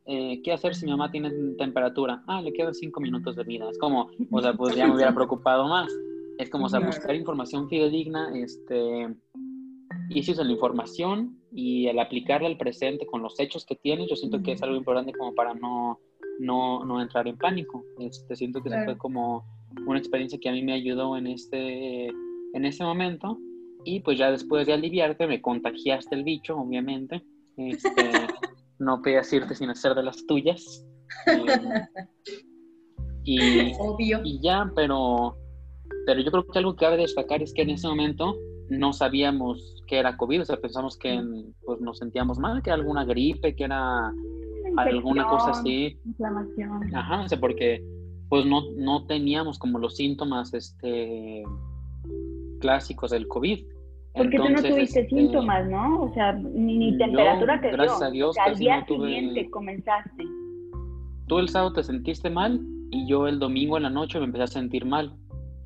eh, qué hacer si mi mamá tiene temperatura, ah, le quedan cinco minutos de vida. Es como, o sea, pues ya me hubiera preocupado más. Es como, o sea, buscar información fidedigna, este, y si usa la información y el aplicarla al presente con los hechos que tienes, yo siento que es algo importante como para no, no, no entrar en pánico. Este, siento que fue como una experiencia que a mí me ayudó en este, en ese momento. Y pues ya después de aliviarte, me contagiaste el bicho, obviamente. Este, no podías irte sin hacer de las tuyas. y,
Obvio.
y ya, pero, pero yo creo que algo que cabe destacar es que en ese momento no sabíamos que era COVID, o sea, pensamos que pues, nos sentíamos mal, que era alguna gripe, que era alguna cosa así.
Inflamación.
Ajá, o sea, porque pues no, no teníamos como los síntomas este, clásicos del COVID.
Porque tú no tuviste este, síntomas, ¿no? O sea, ni, ni temperatura te
gracias dio. a Dios,
al día siguiente comenzaste.
Tú el sábado te sentiste mal y yo el domingo en la noche me empecé a sentir mal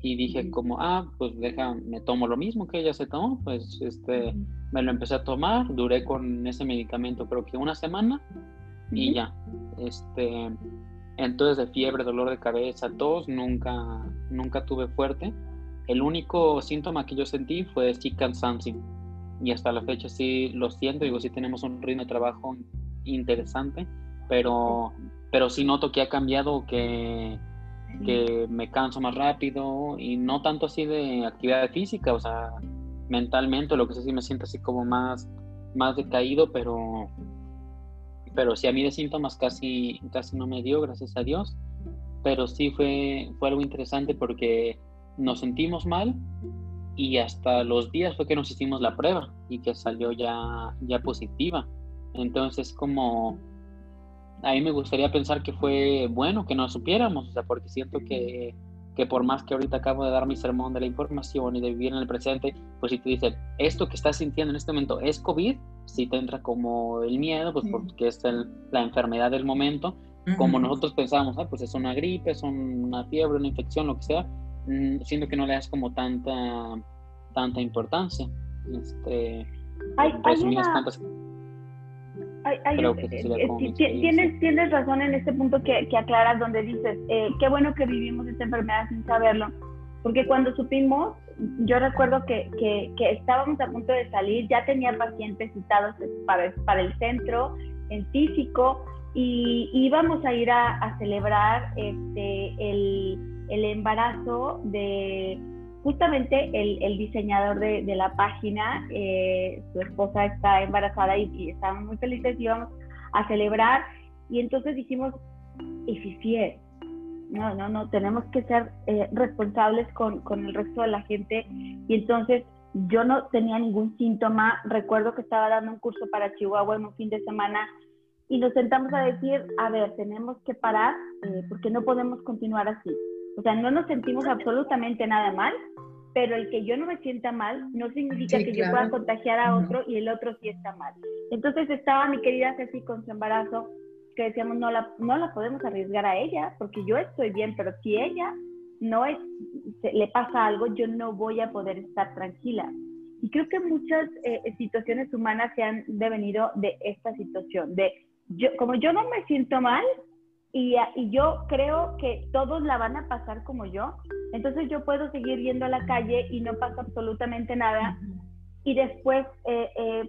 y dije como, ah, pues deja, me tomo lo mismo que ella se tomó, pues este, me lo empecé a tomar, duré con ese medicamento creo que una semana y ya, este, entonces de fiebre, dolor de cabeza, tos, nunca, nunca tuve fuerte. El único síntoma que yo sentí fue sí cansancio y hasta la fecha sí lo siento, digo, sí tenemos un ritmo de trabajo interesante, pero, pero sí noto que ha cambiado, que que me canso más rápido y no tanto así de actividad física, o sea, mentalmente, lo que sé si me siento así como más, más decaído, pero, pero sí a mí de síntomas casi, casi no me dio, gracias a Dios, pero sí fue, fue algo interesante porque nos sentimos mal y hasta los días fue que nos hicimos la prueba y que salió ya, ya positiva. Entonces como a mí me gustaría pensar que fue bueno que no supiéramos, o sea, porque siento que, que, por más que ahorita acabo de dar mi sermón de la información y de vivir en el presente, pues si te dicen, esto que estás sintiendo en este momento es COVID, si te entra como el miedo, pues porque es la enfermedad del momento, como nosotros pensábamos, ah, pues es una gripe, es una fiebre, una infección, lo que sea, mm, siento que no le das como tanta, tanta importancia. Este,
hay, hay una tienes, tienes razón en este punto que, que aclaras donde dices, eh, qué bueno que vivimos esta enfermedad sin saberlo, porque cuando supimos, yo recuerdo que, que, que estábamos a punto de salir, ya tenía pacientes citados para, para el centro, en físico, y íbamos a ir a, a celebrar este, el, el embarazo de justamente el, diseñador de, la página, eh, su esposa está embarazada y, y estaban muy felices íbamos a celebrar. Y entonces dijimos, y si es, no, no, no, tenemos que ser eh, responsables con, con el resto de la gente. Y entonces yo no tenía ningún síntoma. Recuerdo que estaba dando un curso para Chihuahua en un fin de semana y nos sentamos a decir, a ver, tenemos que parar eh, porque no podemos continuar así. O sea, no nos sentimos absolutamente nada mal, pero el que yo no me sienta mal no significa que yo pueda contagiar a otro y el otro sí está mal. Entonces estaba mi querida Ceci con su embarazo, que decíamos, no la, no la podemos arriesgar a ella, porque yo estoy bien, pero si ella no es, le pasa algo, yo no voy a poder estar tranquila. Y creo que muchas eh, situaciones humanas se han devenido de esta situación, de yo, como yo no me siento mal, y, y, yo creo que todos la van a pasar como yo. Entonces yo puedo seguir yendo a la calle y no pasa absolutamente nada. Y después eh, eh,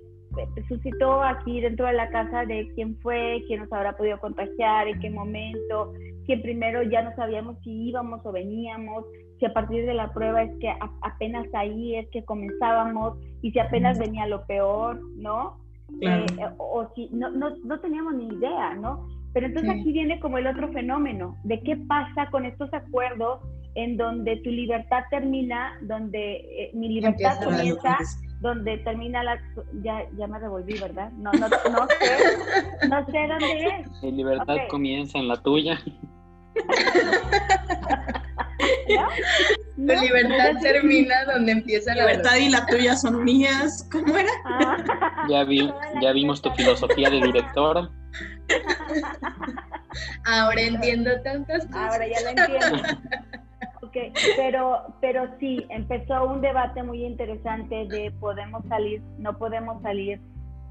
suscitó aquí dentro de la casa de quién fue, quién nos habrá podido contagiar, en qué momento, que primero ya no sabíamos si íbamos o veníamos, si a partir de la prueba es que apenas ahí es que comenzábamos y si apenas venía lo peor, ¿no? Eh, o si no, no, no teníamos ni idea, ¿no? Pero entonces aquí viene como el otro fenómeno de qué pasa con estos acuerdos en donde tu libertad termina, donde eh, mi libertad comienza, donde termina la... Ya, ya me revolví, ¿verdad? No, no, no sé, no sé dónde es.
Mi libertad comienza en la tuya.
Tu libertad termina donde empieza la
libertad y la tuya son mías. ¿Cómo era?
Ah. Ya, vi, ya vimos tu filosofía de director.
Ahora entiendo tantas cosas.
Ahora ya lo entiendo. Okay, pero, pero sí, empezó un debate muy interesante de podemos salir, no podemos salir.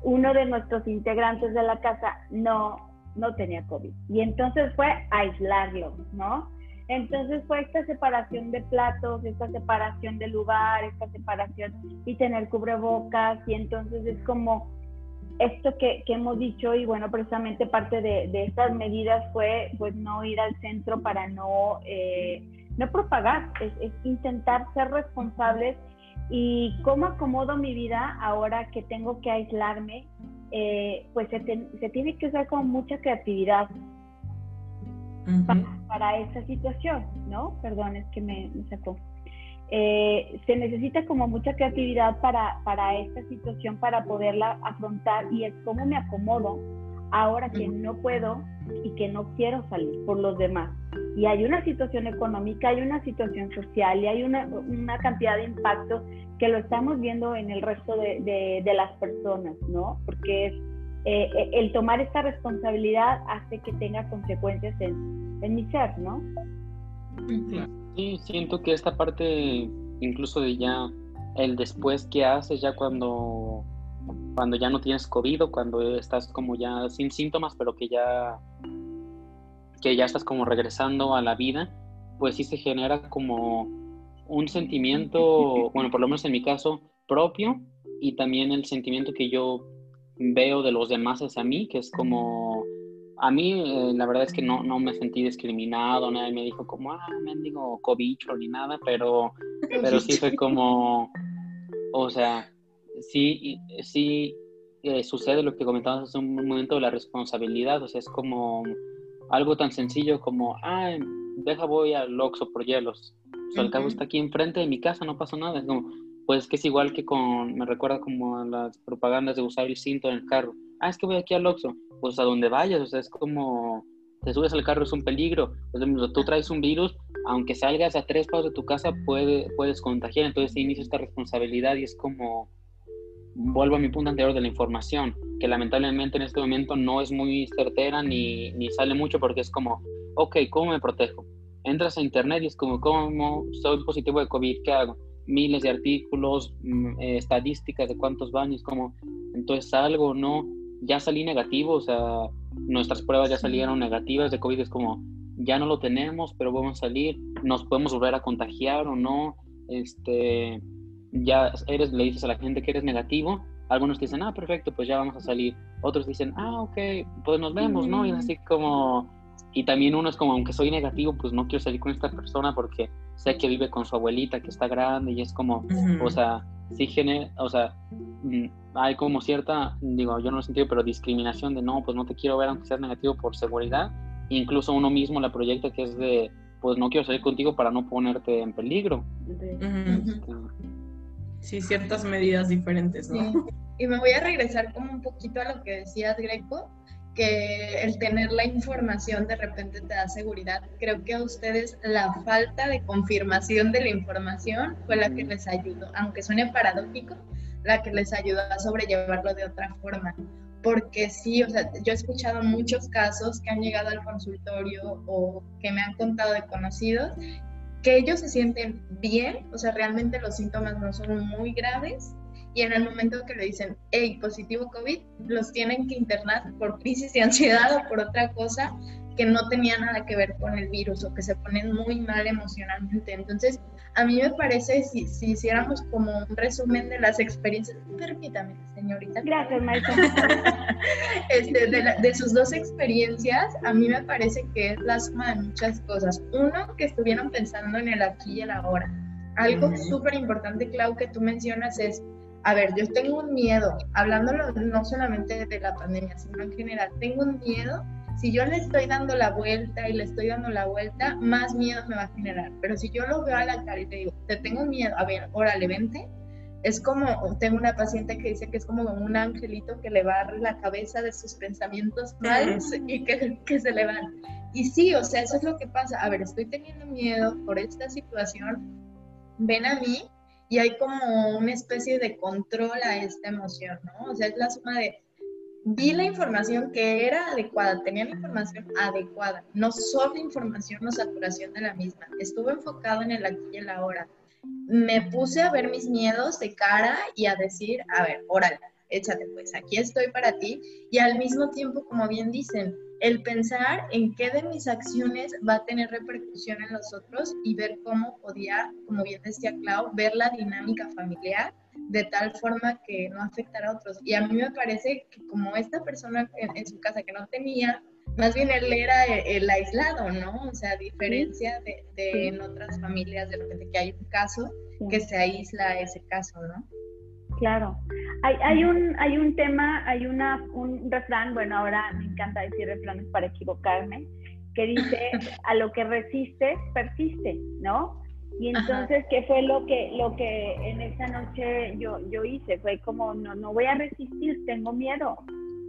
Uno de nuestros integrantes de la casa no, no tenía COVID. Y entonces fue aislarlo, ¿no? Entonces fue esta separación de platos, esta separación de lugar, esta separación y tener cubrebocas. Y entonces es como, esto que, que, hemos dicho y bueno, precisamente parte de, de, estas medidas fue pues no ir al centro para no, eh, no propagar, es, es, intentar ser responsables y cómo acomodo mi vida ahora que tengo que aislarme, eh, pues se, se, tiene que usar con mucha creatividad para, para, esa situación, ¿no? Perdón, es que me, me sacó. Eh, se necesita como mucha creatividad para, para esta situación, para poderla afrontar y es cómo me acomodo ahora que no puedo y que no quiero salir por los demás. Y hay una situación económica, hay una situación social y hay una, una cantidad de impacto que lo estamos viendo en el resto de, de, las personas, ¿no? Porque es, eh, eh, el tomar esta responsabilidad hace que tenga consecuencias en, en mi ser, ¿no?
Sí, siento que esta parte, incluso de ya el después que haces, ya cuando, cuando ya no tienes COVID o cuando estás como ya sin síntomas, pero que ya, que ya estás como regresando a la vida, pues sí se genera como un sentimiento, bueno, por lo menos en mi caso, propio y también el sentimiento que yo veo de los demás hacia mí, que es como a mí eh, la verdad es que no, no me sentí discriminado, nadie me dijo como, ah, digo cobicho ni nada, pero, pero sí fue como, o sea, sí, sí eh, sucede lo que comentabas hace un momento de la responsabilidad, o sea, es como algo tan sencillo como, ah, deja voy al Oxxo por hielos, o sea, el cabo está aquí enfrente de mi casa, no pasa nada, es como, pues que es igual que con, me recuerda como a las propagandas de usar el cinto en el carro, ah, es que voy aquí al Oxxo, pues a donde vayas, o sea, es como te subes al carro es un peligro, tú traes un virus, aunque salgas a tres pasos de tu casa puede, puedes contagiar, entonces se inicia esta responsabilidad y es como, vuelvo a mi punto anterior de la información, que lamentablemente en este momento no es muy certera ni, ni sale mucho porque es como, ok, ¿cómo me protejo? Entras a internet y es como, ¿cómo soy positivo de COVID? ¿Qué hago? Miles de artículos, mm, eh, estadísticas de cuántos baños, como, entonces salgo, ¿no? Ya salí negativo, o sea, nuestras pruebas ya salieron negativas de COVID, es como, ya no lo tenemos, pero vamos a salir, nos podemos volver a contagiar o no, este, ya eres, le dices a la gente que eres negativo, algunos dicen, ah, perfecto, pues ya vamos a salir, otros dicen, ah, ok, pues nos vemos, ¿no? Y es así como, y también uno es como, aunque soy negativo, pues no quiero salir con esta persona porque sé que vive con su abuelita que está grande y es como, o sea, sí genera, o sea, mm, hay como cierta, digo, yo no lo he sentido, pero discriminación de no, pues no te quiero ver aunque seas negativo por seguridad. Incluso uno mismo la proyecta que es de, pues no quiero salir contigo para no ponerte en peligro.
Sí, ciertas medidas diferentes, ¿no?
Y me voy a regresar como un poquito a lo que decías, Greco, que el tener la información de repente te da seguridad. Creo que a ustedes la falta de confirmación de la información fue la que les ayudó, aunque suene paradójico, la que les ayudó a sobrellevarlo de otra forma. Porque sí, o sea, yo he escuchado muchos casos que han llegado al consultorio o que me han contado de conocidos que ellos se sienten bien, o sea, realmente los síntomas no son muy graves, y en el momento que le dicen, hey, positivo COVID, los tienen que internar por crisis de ansiedad o por otra cosa que no tenía nada que ver con el virus o que se ponen muy mal emocionalmente. Entonces, a mí me parece, si, si hiciéramos como un resumen de las experiencias, permítame, señorita.
Gracias, maestra.
este, de, de, sus dos experiencias, a mí me parece que es la suma de muchas cosas. Uno, que estuvieron pensando en el aquí y el ahora. Algo súper importante, Clau, que tú mencionas es a ver, yo tengo un miedo, hablándolo no solamente de la pandemia, sino en general, tengo un miedo. Si yo le estoy dando la vuelta y le estoy dando la vuelta, más miedo me va a generar. Pero si yo lo veo a la cara y te digo, te tengo miedo, a ver, órale, vente, es como, tengo una paciente que dice que es como un angelito que le barre la cabeza de sus pensamientos malos y que, que se le van. Y sí, o sea, eso es lo que pasa. A ver, estoy teniendo miedo por esta situación, ven a mí y hay como una especie de control a esta emoción, ¿no? O sea, es la suma de, vi la información que era adecuada, tenía la información adecuada, no solo información o saturación de la misma, estuve enfocado en el aquí y el ahora. Me puse a ver mis miedos de cara y a decir, a ver, órale, échate pues, aquí estoy para ti. Y al mismo tiempo, como bien dicen, el pensar en qué de mis acciones va a tener repercusión en los otros y ver cómo podía, como bien decía Clau, ver la dinámica familiar de tal forma que no afectara a otros. Y a mí me parece que como esta persona en, su casa que no tenía, más bien él era el, aislado, ¿no? O sea, a diferencia de, de, en otras familias, de repente que hay un caso que se aísla ese caso, ¿no?
Claro. Hay, hay, un, hay un tema, hay una, un refrán, bueno, ahora me encanta decir refranes para equivocarme, que dice, a lo que resistes, persiste, ¿no? Y entonces, ¿qué fue lo que, lo que en esa noche yo, yo hice? Fue como, no, no voy a resistir, tengo miedo.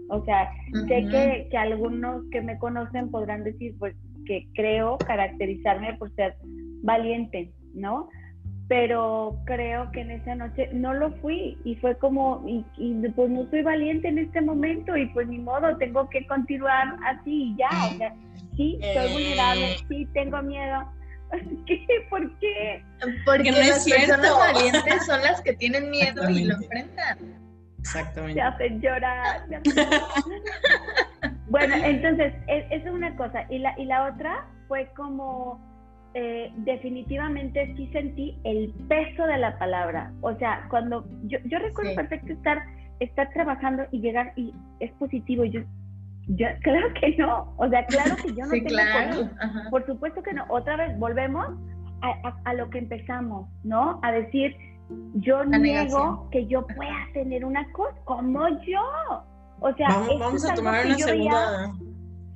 O sea, sé que, que algunos que me conocen podrán decir, pues, que creo caracterizarme por ser valiente, ¿no? Pero creo que en esa noche no lo fui y fue como, y, pues no soy valiente en este momento y pues ni modo, tengo que continuar así y ya, o sea, sí, soy vulnerable, eh. sí, tengo miedo. ¿Qué? ¿Por qué?
Porque no las personas valientes son las que tienen miedo y lo enfrentan.
Exactamente.
Se hacen llorar. bueno, entonces, e, esa es una cosa. Y la, y la otra fue como eh, definitivamente sí sentí el peso de la palabra. O sea, cuando yo, yo recuerdo perfecto estar, estar trabajando y llegar y es positivo. Y yo, yo, claro que no. O sea, claro que yo no tengo claro. Por supuesto que no. Otra vez volvemos a, a, lo que empezamos, ¿no? A decir, yo niego que yo pueda tener una cosa como yo. O sea,
vamos, a tomar una segunda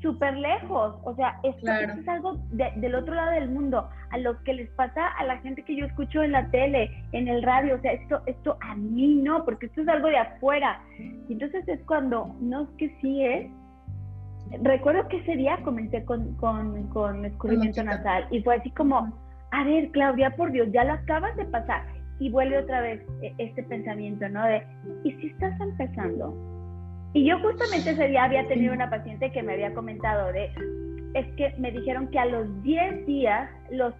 súper lejos. O sea, esto, es algo del otro lado del mundo, a lo que les pasa a la gente que yo escucho en la tele, en el radio. O sea, esto, esto a mí no, porque esto es algo de afuera. Y entonces es cuando, no es que sí es. Recuerdo que ese día comencé con, con, con escurrimiento nasal y fue así como, a ver, Claudia, por Dios, ya lo acabas de pasar. Y vuelve otra vez e, este pensamiento, ¿no? De, ¿y si estás empezando? Y yo justamente ese día había tenido una paciente que me había comentado de, es que me dijeron que a los 10 días los,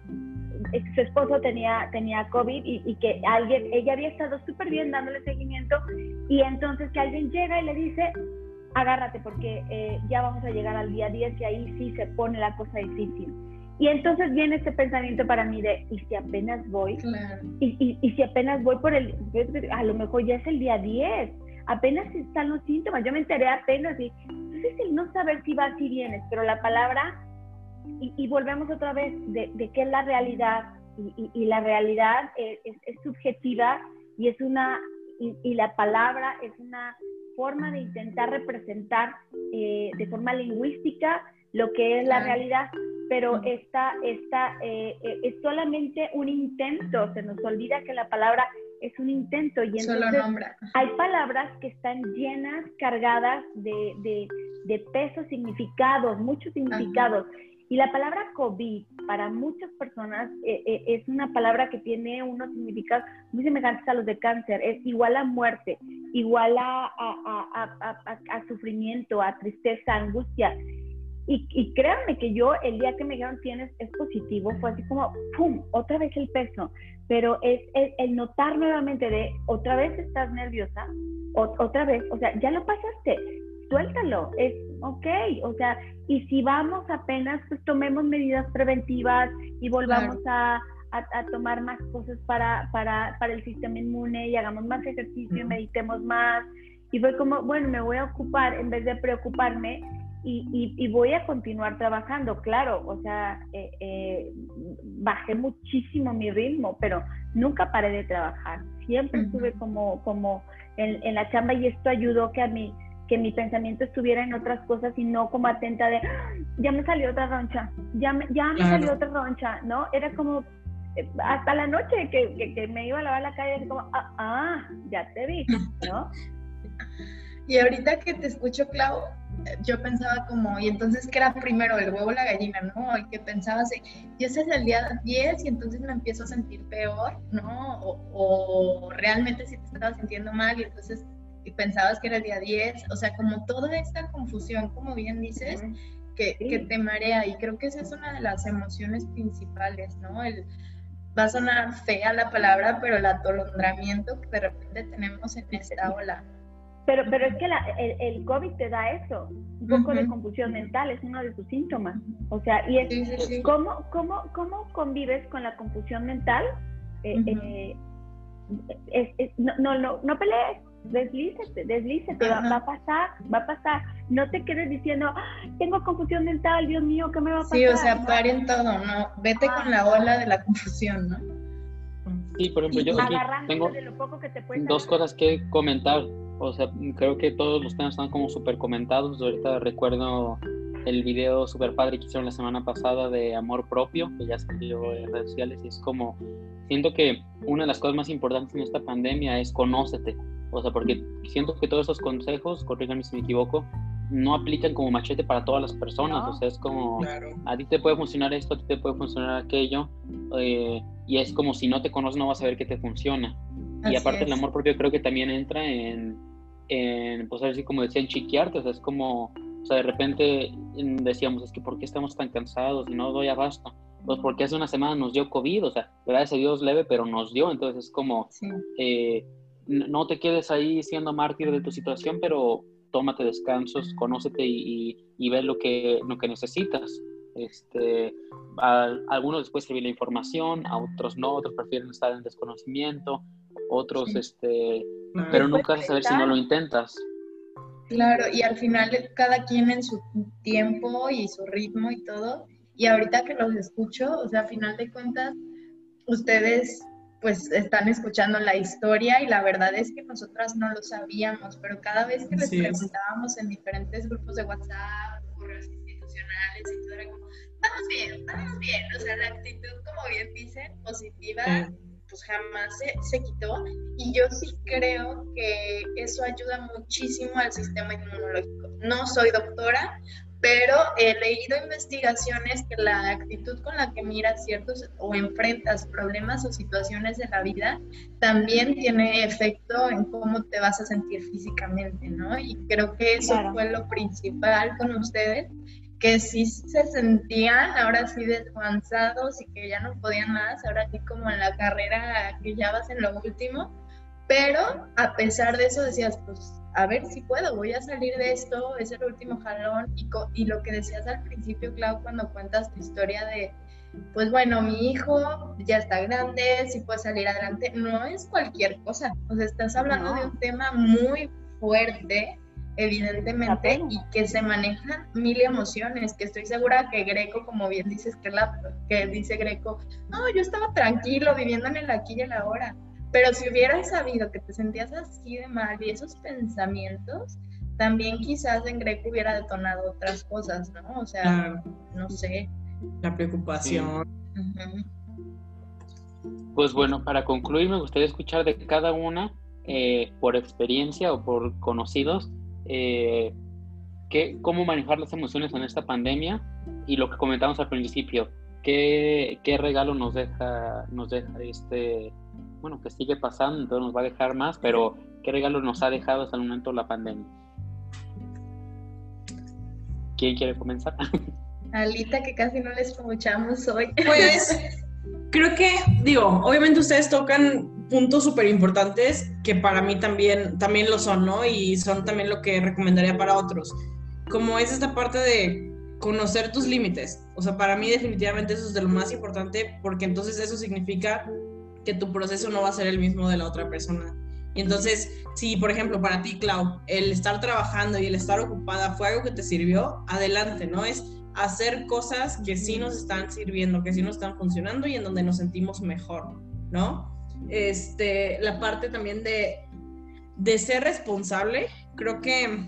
su esposo tenía, tenía COVID y, que alguien, ella había estado súper bien dándole seguimiento y entonces que alguien llega y le dice, agárrate porque eh, ya vamos a llegar al día 10 y ahí sí se pone la cosa difícil. Y entonces viene este pensamiento para mí de, ¿y si apenas voy? Y, y, y, si apenas voy por el, a lo mejor ya es el día 10 apenas están los síntomas. Yo me enteré apenas y entonces el no saber si vas y vienes, pero la palabra y, volvemos otra vez de, de qué es la realidad. Y, la realidad es, subjetiva y es una y, la palabra es una forma de intentar representar eh, de forma lingüística lo que es la realidad, pero esta, esta eh, eh, es solamente un intento, se nos olvida que la palabra es un intento y entonces hay palabras que están llenas, cargadas de, de, de pesos, significados, muchos significados. Y la palabra COVID para muchas personas eh, eh, es una palabra que tiene unos significados muy semejantes a los de cáncer. Es igual a muerte, igual a, a, sufrimiento, a tristeza, angustia. Y, y, créanme que yo el día que me dijeron tienes es positivo, fue así como, ¡pum!, otra vez el peso. Pero es, el notar nuevamente de, otra vez estás nerviosa, otra vez, o sea, ya lo pasaste, suéltalo, es ok, o sea, y si vamos apenas, pues tomemos medidas preventivas y volvamos a, tomar más cosas para, para, para, el sistema inmune y hagamos más ejercicio y meditemos más. Y fue como, bueno, me voy a ocupar en vez de preocuparme y, y, voy a continuar trabajando, claro, o sea, eh, eh, bajé muchísimo mi ritmo, pero nunca paré de trabajar, siempre estuve como, como en, en, la chamba y esto ayudó que a mí que mi pensamiento estuviera en otras cosas y no como atenta de, ya me salió otra roncha, ya me, ya me salió otra roncha, ¿no? Era como eh, hasta la noche que, que, me iba a lavar la calle, como, ah, ah, ya te vi, ¿no?
Y ahorita que te escucho, Clau, yo pensaba como, y entonces, ¿qué era primero, el huevo o la gallina, no? Y que pensabas, y ese es el día 10 y entonces me empiezo a sentir peor, ¿no? O, o realmente si te estaba sintiendo mal y entonces y pensabas que era el día 10, o sea, como toda esta confusión, como bien dices, que, que, te marea y creo que esa es una de las emociones principales, ¿no? El, va a sonar fea la palabra, pero el atolondramiento que de repente tenemos en esta ola.
Pero, pero es que la, el, el, COVID te da eso, un poco de confusión mental, es uno de sus síntomas. O sea, y es ¿cómo, cómo, cómo convives con la confusión mental? Eh, eh, no, no, no, no pelees, deslízate, deslízate, va, va, a pasar, va a pasar. No te quedes diciendo, tengo confusión mental, Dios mío, ¿qué me va a pasar?
Sí, o sea, paren todo, ¿no? Vete con la ola de la confusión, ¿no?
Sí, por ejemplo, yo aquí tengo dos cosas que comentar. O sea, creo que todos los temas están como súper comentados. Ahorita recuerdo el video súper padre que hicieron la semana pasada de amor propio, que ya salió en redes sociales, y es como, siento que una de las cosas más importantes en esta pandemia es conócete. O sea, porque siento que todos esos consejos, corríganme si me equivoco, no aplican como machete para todas las personas. O sea, es como, a ti te puede funcionar esto, a ti te puede funcionar aquello. Eh, y es como si no te conoces, no vas a ver qué te funciona. y aparte, el amor propio creo que también entra en, en pues así como decían, chiquearte. O sea, es como, o sea, de repente decíamos, es que ¿por qué estamos tan cansados y no doy abasto? Pues porque hace una semana nos dio COVID, o sea, gracias a Dios leve, pero nos dio. Entonces es como, eh, no te quedes ahí siendo mártir de tu situación, pero tómate descansos, conócete y, y, ve lo que, lo que necesitas. Este, algunos después recibir la información, a otros no, otros prefieren estar en desconocimiento, otros, este, pero nunca vas a saber si no lo intentas.
Claro, y al final cada quien en su tiempo y su ritmo y todo. Y ahorita que los escucho, o sea, a final de cuentas, ustedes pues están escuchando la historia y la verdad es que nosotras no lo sabíamos, pero cada vez que les preguntábamos en diferentes grupos de WhatsApp, correos institucionales y todo era como, estamos bien, estamos bien, o sea, la actitud, como bien dicen, positiva, pues jamás se, se quitó y yo sí creo que eso ayuda muchísimo al sistema inmunológico. No soy doctora, pero he leído investigaciones que la actitud con la que miras ciertos o enfrentas problemas o situaciones de la vida también tiene efecto en cómo te vas a sentir físicamente, ¿no? Y creo que eso fue lo principal con ustedes, que sí se sentían ahora sí descansados y que ya no podían más, ahora sí como en la carrera que ya vas en lo último, pero a pesar de eso decías, pues a ver si puedo, voy a salir de esto, es el último jalón. Y, y lo que decías al principio, Clau, cuando cuentas tu historia de, pues bueno, mi hijo ya está grande, si puede salir adelante, no es cualquier cosa. O sea, estás hablando de un tema muy fuerte evidentemente, y que se manejan mil emociones, que estoy segura que Greco, como bien dices, que, la, que dice Greco, no, yo estaba tranquilo, viviendo en el aquí y el ahora, pero si hubieras sabido que te sentías así de mal y esos pensamientos, también quizás en Greco hubiera detonado otras cosas, ¿no? O sea, no sé.
La preocupación.
Pues bueno, para concluir me gustaría escuchar de cada una, eh, por experiencia o por conocidos, eh, cómo manejar las emociones en esta pandemia y lo que comentamos al principio, qué, qué regalo nos deja, nos deja este, bueno, que sigue pasando, entonces nos va a dejar más, pero qué regalo nos ha dejado hasta el momento la pandemia. ¿Quién quiere comenzar?
Alita, que casi no les escuchamos hoy.
Pues creo que, digo, obviamente ustedes tocan puntos súper importantes que para mí también, también lo son, ¿no? Y son también lo que recomendaría para otros. Como es esta parte de conocer tus límites. O sea, para mí definitivamente eso es de lo más importante porque entonces eso significa que tu proceso no va a ser el mismo de la otra persona. Y entonces, si por ejemplo para ti, Clau, el estar trabajando y el estar ocupada fue algo que te sirvió, adelante, ¿no? Es hacer cosas que sí nos están sirviendo, que sí nos están funcionando y en donde nos sentimos mejor, ¿no? Este, la parte también de, de ser responsable, creo que,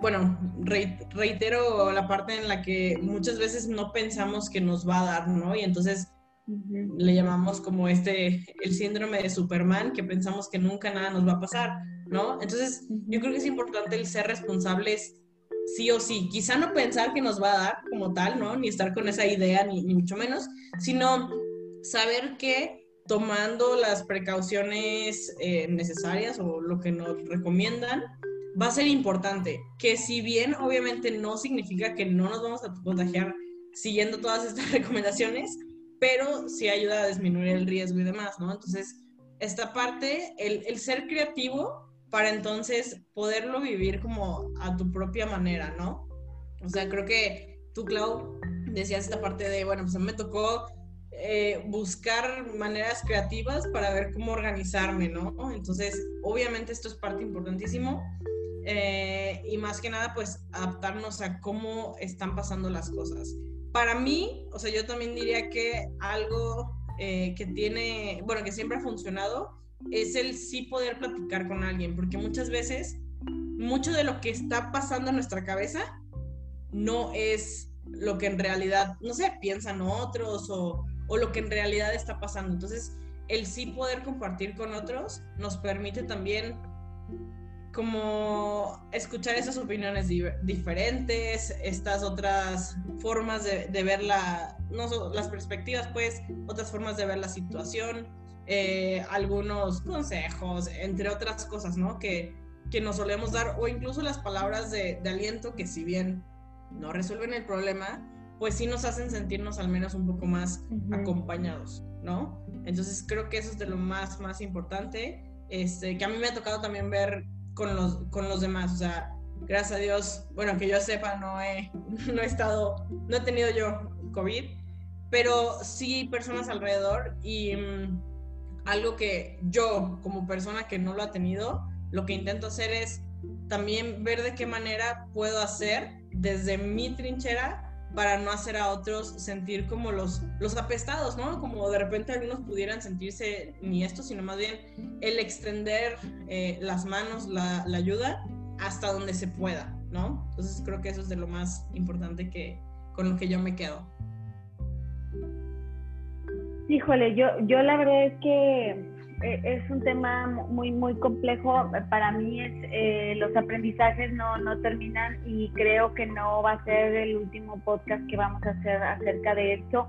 bueno, reitero la parte en la que muchas veces no pensamos que nos va a dar, ¿no? Y entonces le llamamos como este, el síndrome de Superman, que pensamos que nunca nada nos va a pasar, ¿no? Entonces, yo creo que es importante el ser responsables sí o sí. Quizá no pensar que nos va a dar como tal, ¿no? Ni estar con esa idea, ni, ni mucho menos, sino saber que tomando las precauciones eh, necesarias o lo que nos recomiendan, va a ser importante. Que si bien obviamente no significa que no nos vamos a contagiar siguiendo todas estas recomendaciones, pero sí ayuda a disminuir el riesgo y demás, ¿no? Entonces, esta parte, el, el ser creativo para entonces poderlo vivir como a tu propia manera, ¿no? O sea, creo que tú, Clau, decías esta parte de, bueno, pues a mí me tocó eh, buscar maneras creativas para ver cómo organizarme, ¿no? Entonces, obviamente esto es parte importantísimo. Eh, y más que nada, pues adaptarnos a cómo están pasando las cosas para mí, o sea, yo también diría que algo eh, que tiene, bueno, que siempre ha funcionado, es el sí poder platicar con alguien, porque muchas veces, mucho de lo que está pasando en nuestra cabeza no es lo que en realidad, no sé, piensan otros o, o lo que en realidad está pasando. Entonces, el sí poder compartir con otros nos permite también como escuchar esas opiniones diferentes, estas otras formas de, ver la, no las perspectivas, pues, otras formas de ver la situación, eh, algunos consejos, entre otras cosas, ¿no? Que, que nos solemos dar, o incluso las palabras de, aliento que si bien no resuelven el problema, pues sí nos hacen sentirnos al menos un poco más acompañados, ¿no? Entonces creo que eso es de lo más, más importante, este, que a mí me ha tocado también ver con los, con los demás. O sea, gracias a Dios, bueno, que yo sepa, no he, no he estado, no he tenido yo COVID, pero sí personas alrededor y mm, algo que yo como persona que no lo ha tenido, lo que intento hacer es también ver de qué manera puedo hacer desde mi trinchera para no hacer a otros sentir como los, los apestados, ¿no? Como de repente algunos pudieran sentirse ni esto, sino más bien el extender eh, las manos, la, la, ayuda hasta donde se pueda, ¿no? Entonces creo que eso es de lo más importante que con lo que yo me quedo.
Híjole, yo, yo la verdad es que es un tema muy, muy complejo. Para mí es, eh, los aprendizajes no, no terminan y creo que no va a ser el último podcast que vamos a hacer acerca de esto,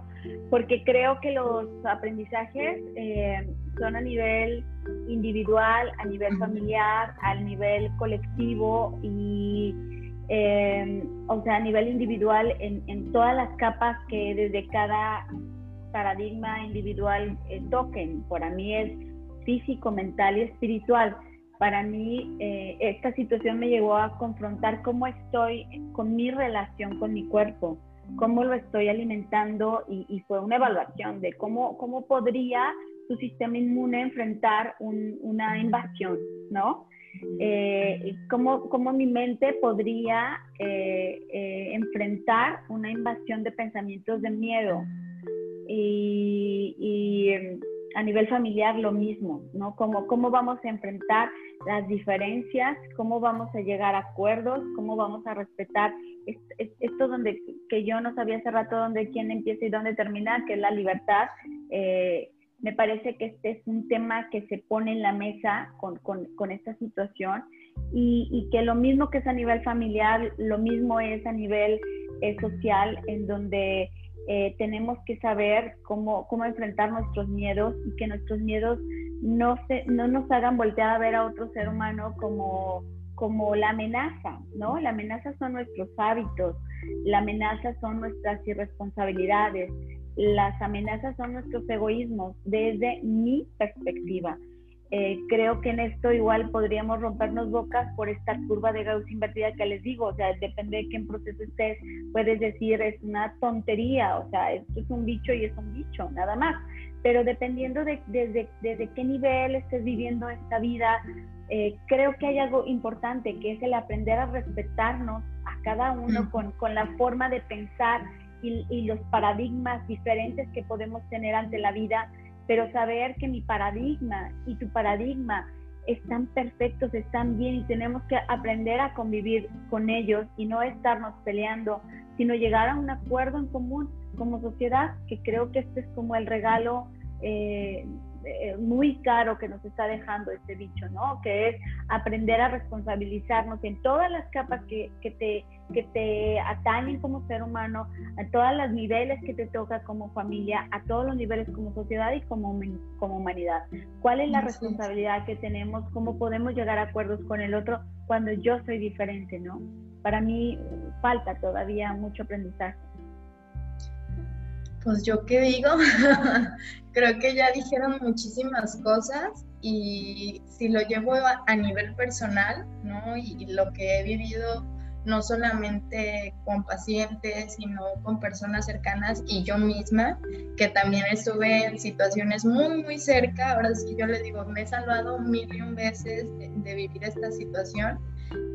porque creo que los aprendizajes eh, son a nivel individual, a nivel familiar, a nivel colectivo y, o sea, a nivel individual en, en todas las capas que desde cada paradigma individual toquen. Para mí es físico, mental y espiritual. Para mí, eh, esta situación me llevó a confrontar cómo estoy con mi relación con mi cuerpo, cómo lo estoy alimentando y, fue una evaluación de cómo, cómo podría su sistema inmune enfrentar una invasión, ¿no? eh, cómo, cómo, mi mente podría eh, eh, enfrentar una invasión de pensamientos de miedo. Y, y, a nivel familiar lo mismo, ¿no? Cómo, cómo vamos a enfrentar las diferencias, cómo vamos a llegar a acuerdos, cómo vamos a respetar esto donde que yo no sabía hace rato dónde quién empieza y dónde termina, que es la libertad. Eh, me parece que este es un tema que se pone en la mesa con, con, esta situación y, y, que lo mismo que es a nivel familiar, lo mismo es a nivel eh, social, en donde eh, tenemos que saber cómo, cómo enfrentar nuestros miedos y que nuestros miedos no, se, no nos hagan voltear a ver a otro ser humano como, como la amenaza, ¿no? La amenaza son nuestros hábitos, la amenaza son nuestras irresponsabilidades, las amenazas son nuestros egoísmos desde mi perspectiva. Eh, creo que en esto igual podríamos rompernos bocas por esta curva de Gauss invertida que les digo, o sea, depende de qué proceso estés, puedes decir es una tontería, o sea, esto es un bicho y es un bicho, nada más. Pero dependiendo de desde, desde qué nivel estés viviendo esta vida, eh, creo que hay algo importante que es el aprender a respetarnos a cada uno con, con la forma de pensar y, los paradigmas diferentes que podemos tener ante la vida, pero saber que mi paradigma y tu paradigma están perfectos, están bien y tenemos que aprender a convivir con ellos y no estarnos peleando, sino llegar a un acuerdo en común como sociedad, que creo que este es como el regalo eh, eh, muy caro que nos está dejando este bicho, ¿no? Que es aprender a responsabilizarnos en todas las capas que, que, te, que te atañen como ser humano, a todos los niveles que te toca como familia, a todos los niveles como sociedad y como, como humanidad. ¿Cuál es la responsabilidad que tenemos? ¿Cómo podemos llegar a acuerdos con el otro cuando yo soy diferente, ¿no? Para mí falta todavía mucho aprendizaje.
Pues yo qué digo, creo que ya dijeron muchísimas cosas y si lo llevo a, nivel personal, ¿no? Y, lo que he vivido no solamente con pacientes, sino con personas cercanas y yo misma, que también estuve en situaciones muy, muy cerca. Ahora sí yo le digo, me he salvado un veces de vivir esta situación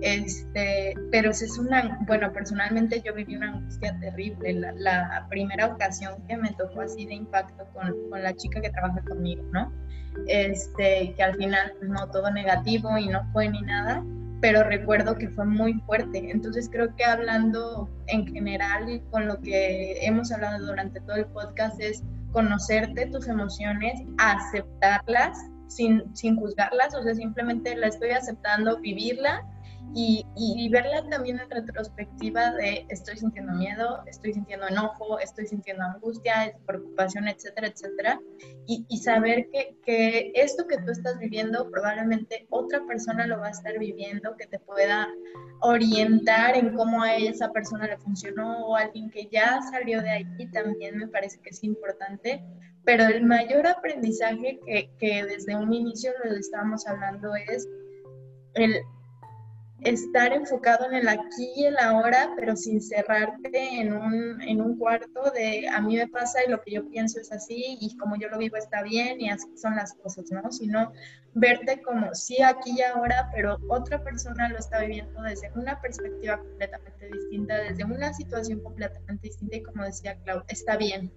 este, pero es una, bueno, personalmente yo viví una angustia terrible. La, primera ocasión que me tocó así de impacto con, con, la chica que trabaja conmigo, ¿no? Este, que al final pues, no todo negativo y no fue ni nada, pero recuerdo que fue muy fuerte. Entonces creo que hablando en general y con lo que hemos hablado durante todo el podcast es conocerte tus emociones, aceptarlas sin, sin juzgarlas, o sea, simplemente la estoy aceptando, vivirla y, y, verla también en retrospectiva de estoy sintiendo miedo, estoy sintiendo enojo, estoy sintiendo angustia, preocupación, etcétera, etcétera, y, y saber que, que, esto que tú estás viviendo probablemente otra persona lo va a estar viviendo, que te pueda orientar en cómo a esa persona le funcionó o alguien que ya salió de ahí también me parece que es importante, pero el mayor aprendizaje que, que desde un inicio lo estábamos hablando es el estar enfocado en el aquí y el ahora, pero sin cerrarte en un, en un cuarto de a mí me pasa y lo que yo pienso es así y como yo lo vivo está bien y así son las cosas, ¿no? Sino verte como sí aquí y ahora, pero otra persona lo está viviendo desde una perspectiva completamente distinta, desde una situación completamente distinta y como decía Clau, está bien.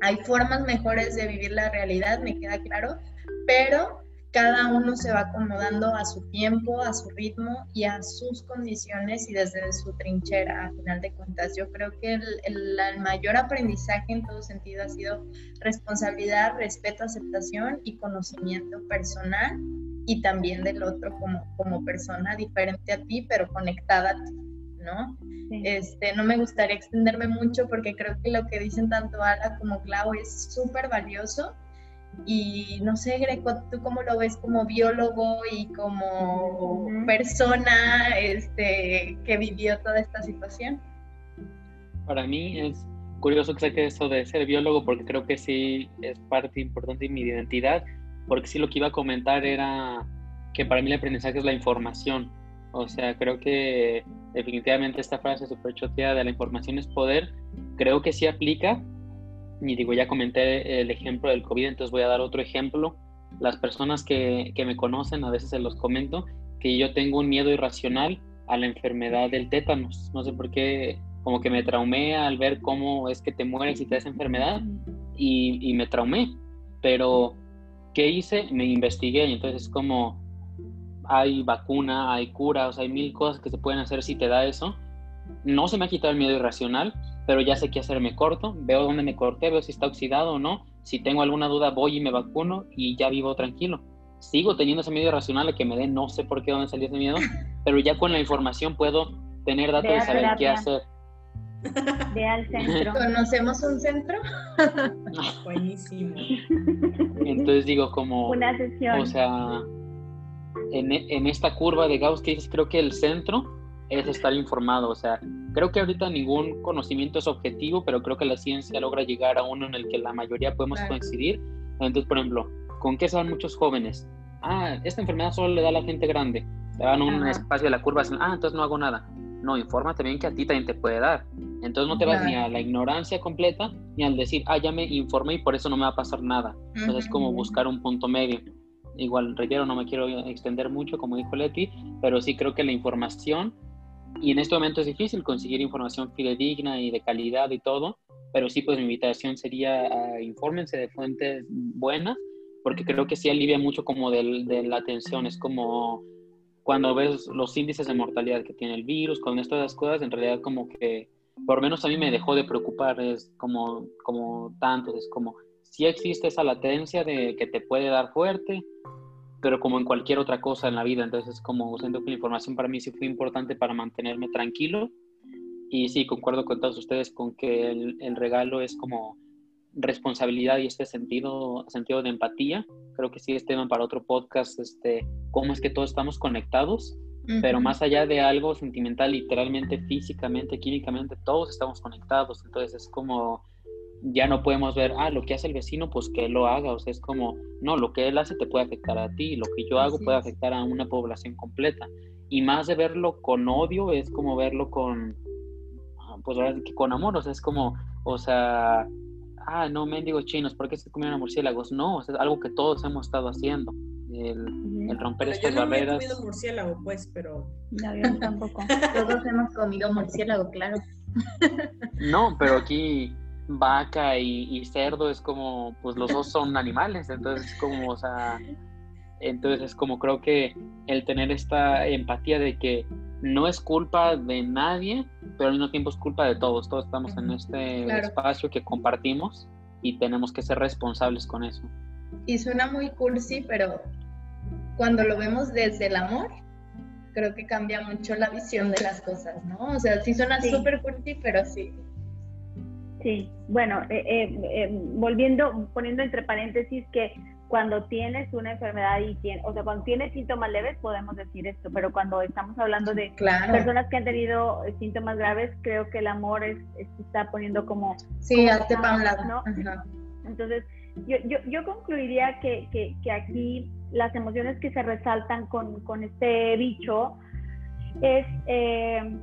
Hay formas mejores de vivir la realidad, me queda claro, pero cada uno se va acomodando a su tiempo, a su ritmo y a sus condiciones y desde su trinchera, a final de cuentas. Yo creo que el, mayor aprendizaje en todo sentido ha sido responsabilidad, respeto, aceptación y conocimiento personal y también del otro como, como persona diferente a ti, pero conectada a ti, ¿no? Este, no me gustaría extenderme mucho porque creo que lo que dicen tanto Ala como Clau es súper valioso y no sé, Greco, ¿tú cómo lo ves como biólogo y como persona este, que vivió toda esta situación?
Para mí es curioso que saque eso de ser biólogo porque creo que sí es parte importante de mi identidad, porque sí lo que iba a comentar era que para mí el aprendizaje es la información. O sea, creo que definitivamente esta frase super choteada de la información es poder, creo que sí aplica, y digo, ya comenté el ejemplo del COVID, entonces voy a dar otro ejemplo. Las personas que, que me conocen, a veces se los comento, que yo tengo un miedo irracional a la enfermedad del tétanos. No sé por qué, como que me traumé al ver cómo es que te mueres y te das enfermedad y, y me traumé. Pero, ¿qué hice? Me investigué y entonces es como hay vacuna, hay curas, hay mil cosas que se pueden hacer si te da eso. No se me ha quitado el miedo irracional, pero ya sé qué hacer, me corto, veo dónde me corté, veo si está oxidado o no. Si tengo alguna duda, voy y me vacuno y ya vivo tranquilo. Sigo teniendo ese miedo irracional a que me dé, no sé por qué dónde salió ese miedo, pero ya con la información puedo tener datos de saber qué hacer.
Ve al centro.
¿Conocemos un centro?
Buenísimo.
Entonces digo como...
Una sesión.
O sea, en, en esta curva de Gauss que dices, creo que el centro es estar informado. O sea, creo que ahorita ningún conocimiento es objetivo, pero creo que la ciencia logra llegar a uno en el que la mayoría podemos coincidir. Entonces, por ejemplo, ¿con qué van muchos jóvenes? Ah, esta enfermedad solo le da a la gente grande. Se van a un espacio de la curva, ah, entonces no hago nada. No, infórmate bien que a ti también te puede dar. Entonces no te vas ni a la ignorancia completa, ni al decir, ah, ya me informé y por eso no me va a pasar nada. Entonces es como buscar un punto medio. Igual, reitero, no me quiero extender mucho, como dijo Leti, pero sí creo que la información, y en este momento es difícil conseguir información fidedigna y de calidad y todo, pero sí, pues mi invitación sería a infórmense de fuentes buenas, porque creo que sí alivia mucho como de, de la atención, es como cuando ves los índices de mortalidad que tiene el virus, con estas cosas, en realidad como que, por menos a mí me dejó de preocupar, es como, como tanto, es como, si existe esa latencia de que te puede dar fuerte, pero como en cualquier otra cosa en la vida, entonces como siento que la información para mí sí fue importante para mantenerme tranquilo, y sí, concuerdo con todos ustedes con que el, el regalo es como responsabilidad y este sentido, sentido de empatía. Creo que sí es tema para otro podcast, este, cómo es que todos estamos conectados, pero más allá de algo sentimental, literalmente, físicamente, químicamente, todos estamos conectados. Entonces es como, ya no podemos ver, ah, lo que hace el vecino, pues que él lo haga. O sea, es como, no, lo que él hace te puede afectar a ti, lo que yo hago puede afectar a una población completa. Y más de verlo con odio, es como verlo con, ah, pues ahora que con amor, o sea, es como, o sea, ah, no, mendigos chinos, ¿por qué se comieron murciélagos? No, es algo que todos hemos estado haciendo. El, romper estas barreras.
Yo no he comido murciélago, pues, pero.
No, yo tampoco.
todos hemos comido murciélago, claro.
no, pero aquí vaca y, cerdo es como, pues los dos son animales, entonces es como, o sea, entonces es como creo que el tener esta empatía de que no es culpa de nadie, pero al mismo tiempo es culpa de todos. Todos estamos en este espacio que compartimos y tenemos que ser responsables con eso.
Y suena muy cursi, pero cuando lo vemos desde el amor, creo que cambia mucho la visión de las cosas, ¿no? O sea, sí suena súper cursi, pero sí.
Sí, bueno, eh, eh, eh, volviendo, poniendo entre paréntesis que cuando tienes una enfermedad y tienes, o sea, cuando tienes síntomas leves podemos decir esto, pero cuando estamos hablando de personas que han tenido síntomas graves, creo que el amor es, está poniendo como...
Sí, hazte para un lado.
¿no? Entonces, yo, yo, yo concluiría que, que, que, aquí las emociones que se resaltan con, con este bicho es, eh,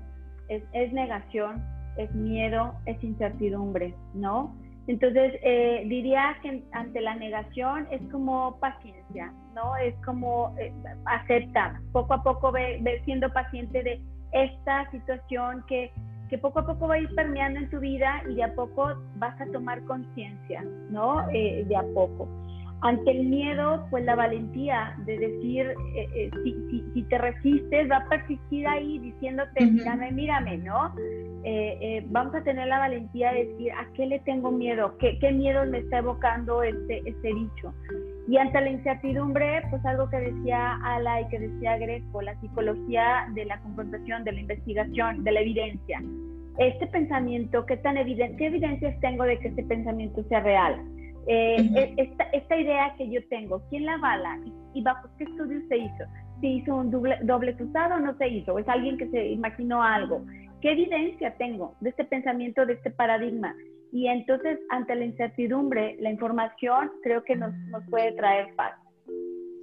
es, es negación, es miedo, es incertidumbre, ¿no? Entonces, eh, diría que ante la negación es como paciencia, ¿no? Es como eh, acepta, poco a poco ve, siendo paciente de esta situación que, que, poco a poco va a ir permeando en tu vida y de a poco vas a tomar conciencia, ¿no? Eh, de a poco. Ante el miedo, pues la valentía de decir, si, si, te resistes, va a persistir ahí diciéndote, mírame, mírame, ¿no? Eh, eh, vamos a tener la valentía de decir, ¿a qué le tengo miedo? ¿Qué, qué miedo me está evocando este, este dicho? Y ante la incertidumbre, pues algo que decía Ala y que decía Greco, la psicología de la confrontación, de la investigación, de la evidencia. Este pensamiento, ¿qué tan evidente, qué evidencias tengo de que este pensamiento sea real? Eh, e, esta, esta, idea que yo tengo, ¿quién la avala? ¿Y, bajo qué estudio se hizo? ¿Se hizo un doble, doble cruzado o no se hizo? ¿Es alguien que se imaginó algo? ¿Qué evidencia tengo de este pensamiento, de este paradigma? Y entonces, ante la incertidumbre, la información creo que nos, nos puede traer paz.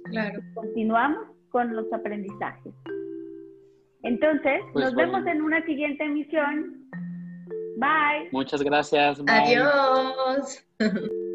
Claro.
Continuamos con los aprendizajes. Entonces, pues nos vemos en una siguiente emisión. Bye.
Muchas gracias.
Adiós.